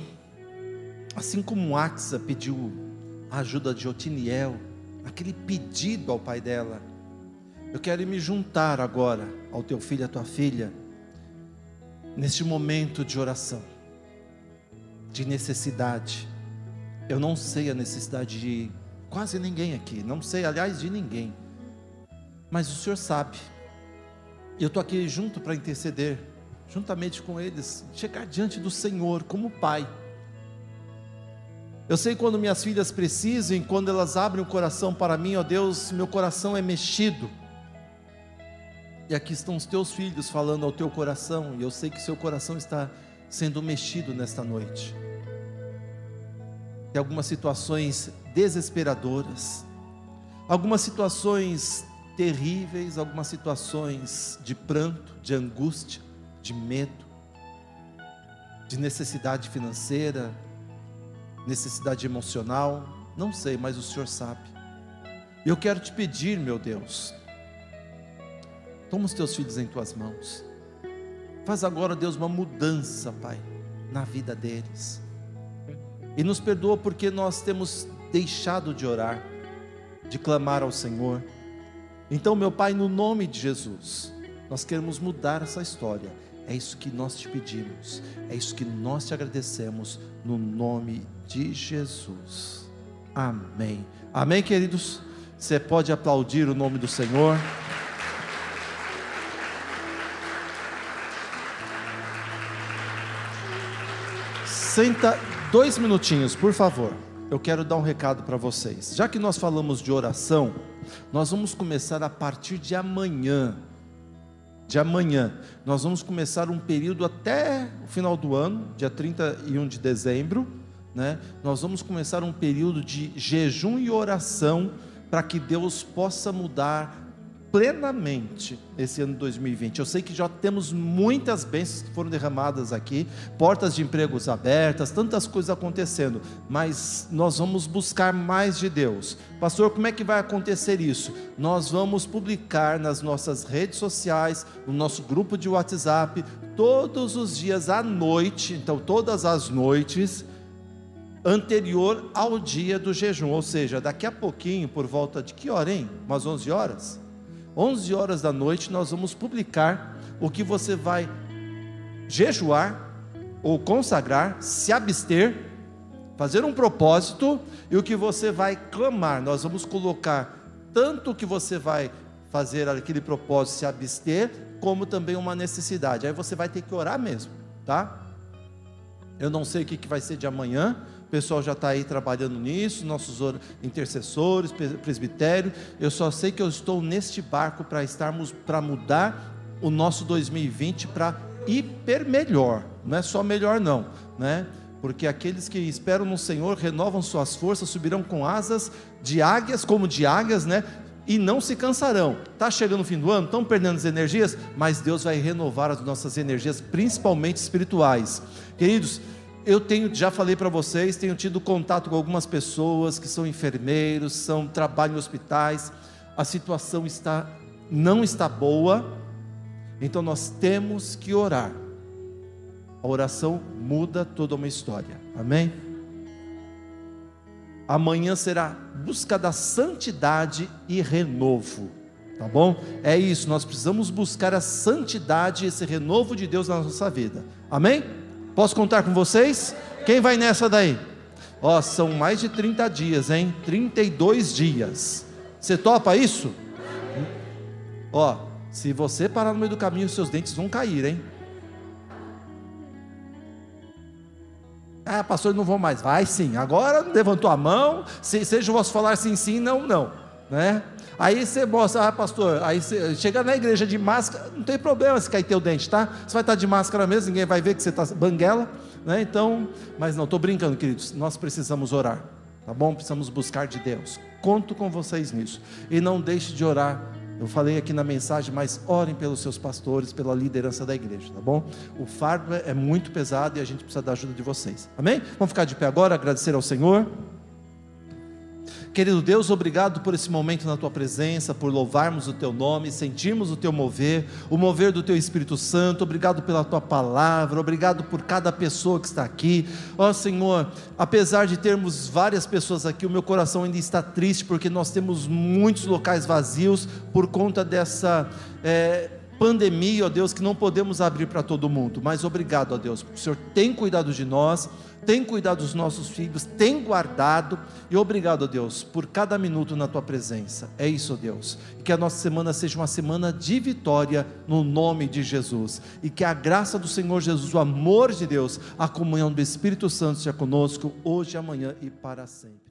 A: assim como Axa pediu a ajuda de Otiniel, aquele pedido ao pai dela, eu quero me juntar agora ao teu filho, à tua filha, neste momento de oração, de necessidade. Eu não sei a necessidade de quase ninguém aqui, não sei, aliás, de ninguém, mas o Senhor sabe. Eu estou aqui junto para interceder juntamente com eles, chegar diante do Senhor como Pai. Eu sei quando minhas filhas precisam, quando elas abrem o coração para mim, ó Deus, meu coração é mexido. E aqui estão os teus filhos falando ao teu coração, e eu sei que seu coração está sendo mexido nesta noite. Tem algumas situações desesperadoras, algumas situações terríveis, algumas situações de pranto, de angústia de medo, de necessidade financeira, necessidade emocional, não sei, mas o Senhor sabe. Eu quero te pedir, meu Deus, Toma os teus filhos em tuas mãos. Faz agora, Deus, uma mudança, Pai, na vida deles. E nos perdoa porque nós temos deixado de orar, de clamar ao Senhor. Então, meu Pai, no nome de Jesus, nós queremos mudar essa história. É isso que nós te pedimos, é isso que nós te agradecemos, no nome de Jesus. Amém. Amém, queridos? Você pode aplaudir o nome do Senhor. Senta dois minutinhos, por favor. Eu quero dar um recado para vocês. Já que nós falamos de oração, nós vamos começar a partir de amanhã. De amanhã, nós vamos começar um período até o final do ano, dia 31 de dezembro, né? Nós vamos começar um período de jejum e oração para que Deus possa mudar plenamente esse ano 2020. Eu sei que já temos muitas bênçãos que foram derramadas aqui, portas de empregos abertas, tantas coisas acontecendo, mas nós vamos buscar mais de Deus. Pastor, como é que vai acontecer isso? Nós vamos publicar nas nossas redes sociais, no nosso grupo de WhatsApp, todos os dias à noite, então todas as noites, anterior ao dia do jejum, ou seja, daqui a pouquinho, por volta de que hora, hein? Umas 11 horas? 11 horas da noite, nós vamos publicar o que você vai jejuar ou consagrar, se abster, fazer um propósito e o que você vai clamar. Nós vamos colocar tanto o que você vai fazer aquele propósito, se abster, como também uma necessidade. Aí você vai ter que orar mesmo, tá? Eu não sei o que vai ser de amanhã, pessoal já está aí trabalhando nisso, nossos intercessores, presbitério. Eu só sei que eu estou neste barco para estarmos, para mudar o nosso 2020 para hiper melhor. Não é só melhor não, né? Porque aqueles que esperam no Senhor renovam suas forças, subirão com asas de águias, como de águias, né? E não se cansarão. Está chegando o fim do ano, estão perdendo as energias, mas Deus vai renovar as nossas energias, principalmente espirituais. Queridos, eu tenho, já falei para vocês, tenho tido contato com algumas pessoas que são enfermeiros, são trabalham em hospitais. A situação está não está boa. Então nós temos que orar. A oração muda toda uma história. Amém? Amanhã será busca da santidade e renovo. Tá bom? É isso, nós precisamos buscar a santidade esse renovo de Deus na nossa vida. Amém? Posso contar com vocês? Quem vai nessa daí? Ó, são mais de 30 dias, hein? 32 dias. Você topa isso? Ó, se você parar no meio do caminho, seus dentes vão cair, hein? Ah, pastor, não vou mais. Vai sim. Agora levantou a mão. Se, seja o vosso falar sim, sim, não, não. Né? Aí você mostra, ah, pastor, aí você chega na igreja de máscara, não tem problema se cair teu dente, tá? Você vai estar de máscara mesmo, ninguém vai ver que você está banguela, né? Então, mas não, estou brincando, queridos, nós precisamos orar, tá bom? Precisamos buscar de Deus. Conto com vocês nisso. E não deixe de orar. Eu falei aqui na mensagem, mas orem pelos seus pastores, pela liderança da igreja, tá bom? O fardo é muito pesado e a gente precisa da ajuda de vocês. Amém? Vamos ficar de pé agora, agradecer ao Senhor. Querido Deus, obrigado por esse momento na tua presença, por louvarmos o teu nome, sentirmos o teu mover, o mover do teu Espírito Santo. Obrigado pela tua palavra, obrigado por cada pessoa que está aqui. Ó oh, Senhor, apesar de termos várias pessoas aqui, o meu coração ainda está triste porque nós temos muitos locais vazios por conta dessa. É, pandemia, ó Deus, que não podemos abrir para todo mundo, mas obrigado, ó Deus, porque o Senhor tem cuidado de nós, tem cuidado dos nossos filhos, tem guardado, e obrigado, ó Deus, por cada minuto na tua presença. É isso, ó Deus. Que a nossa semana seja uma semana de vitória no nome de Jesus. E que a graça do Senhor Jesus, o amor de Deus, a comunhão do Espírito Santo seja conosco hoje, amanhã e para sempre.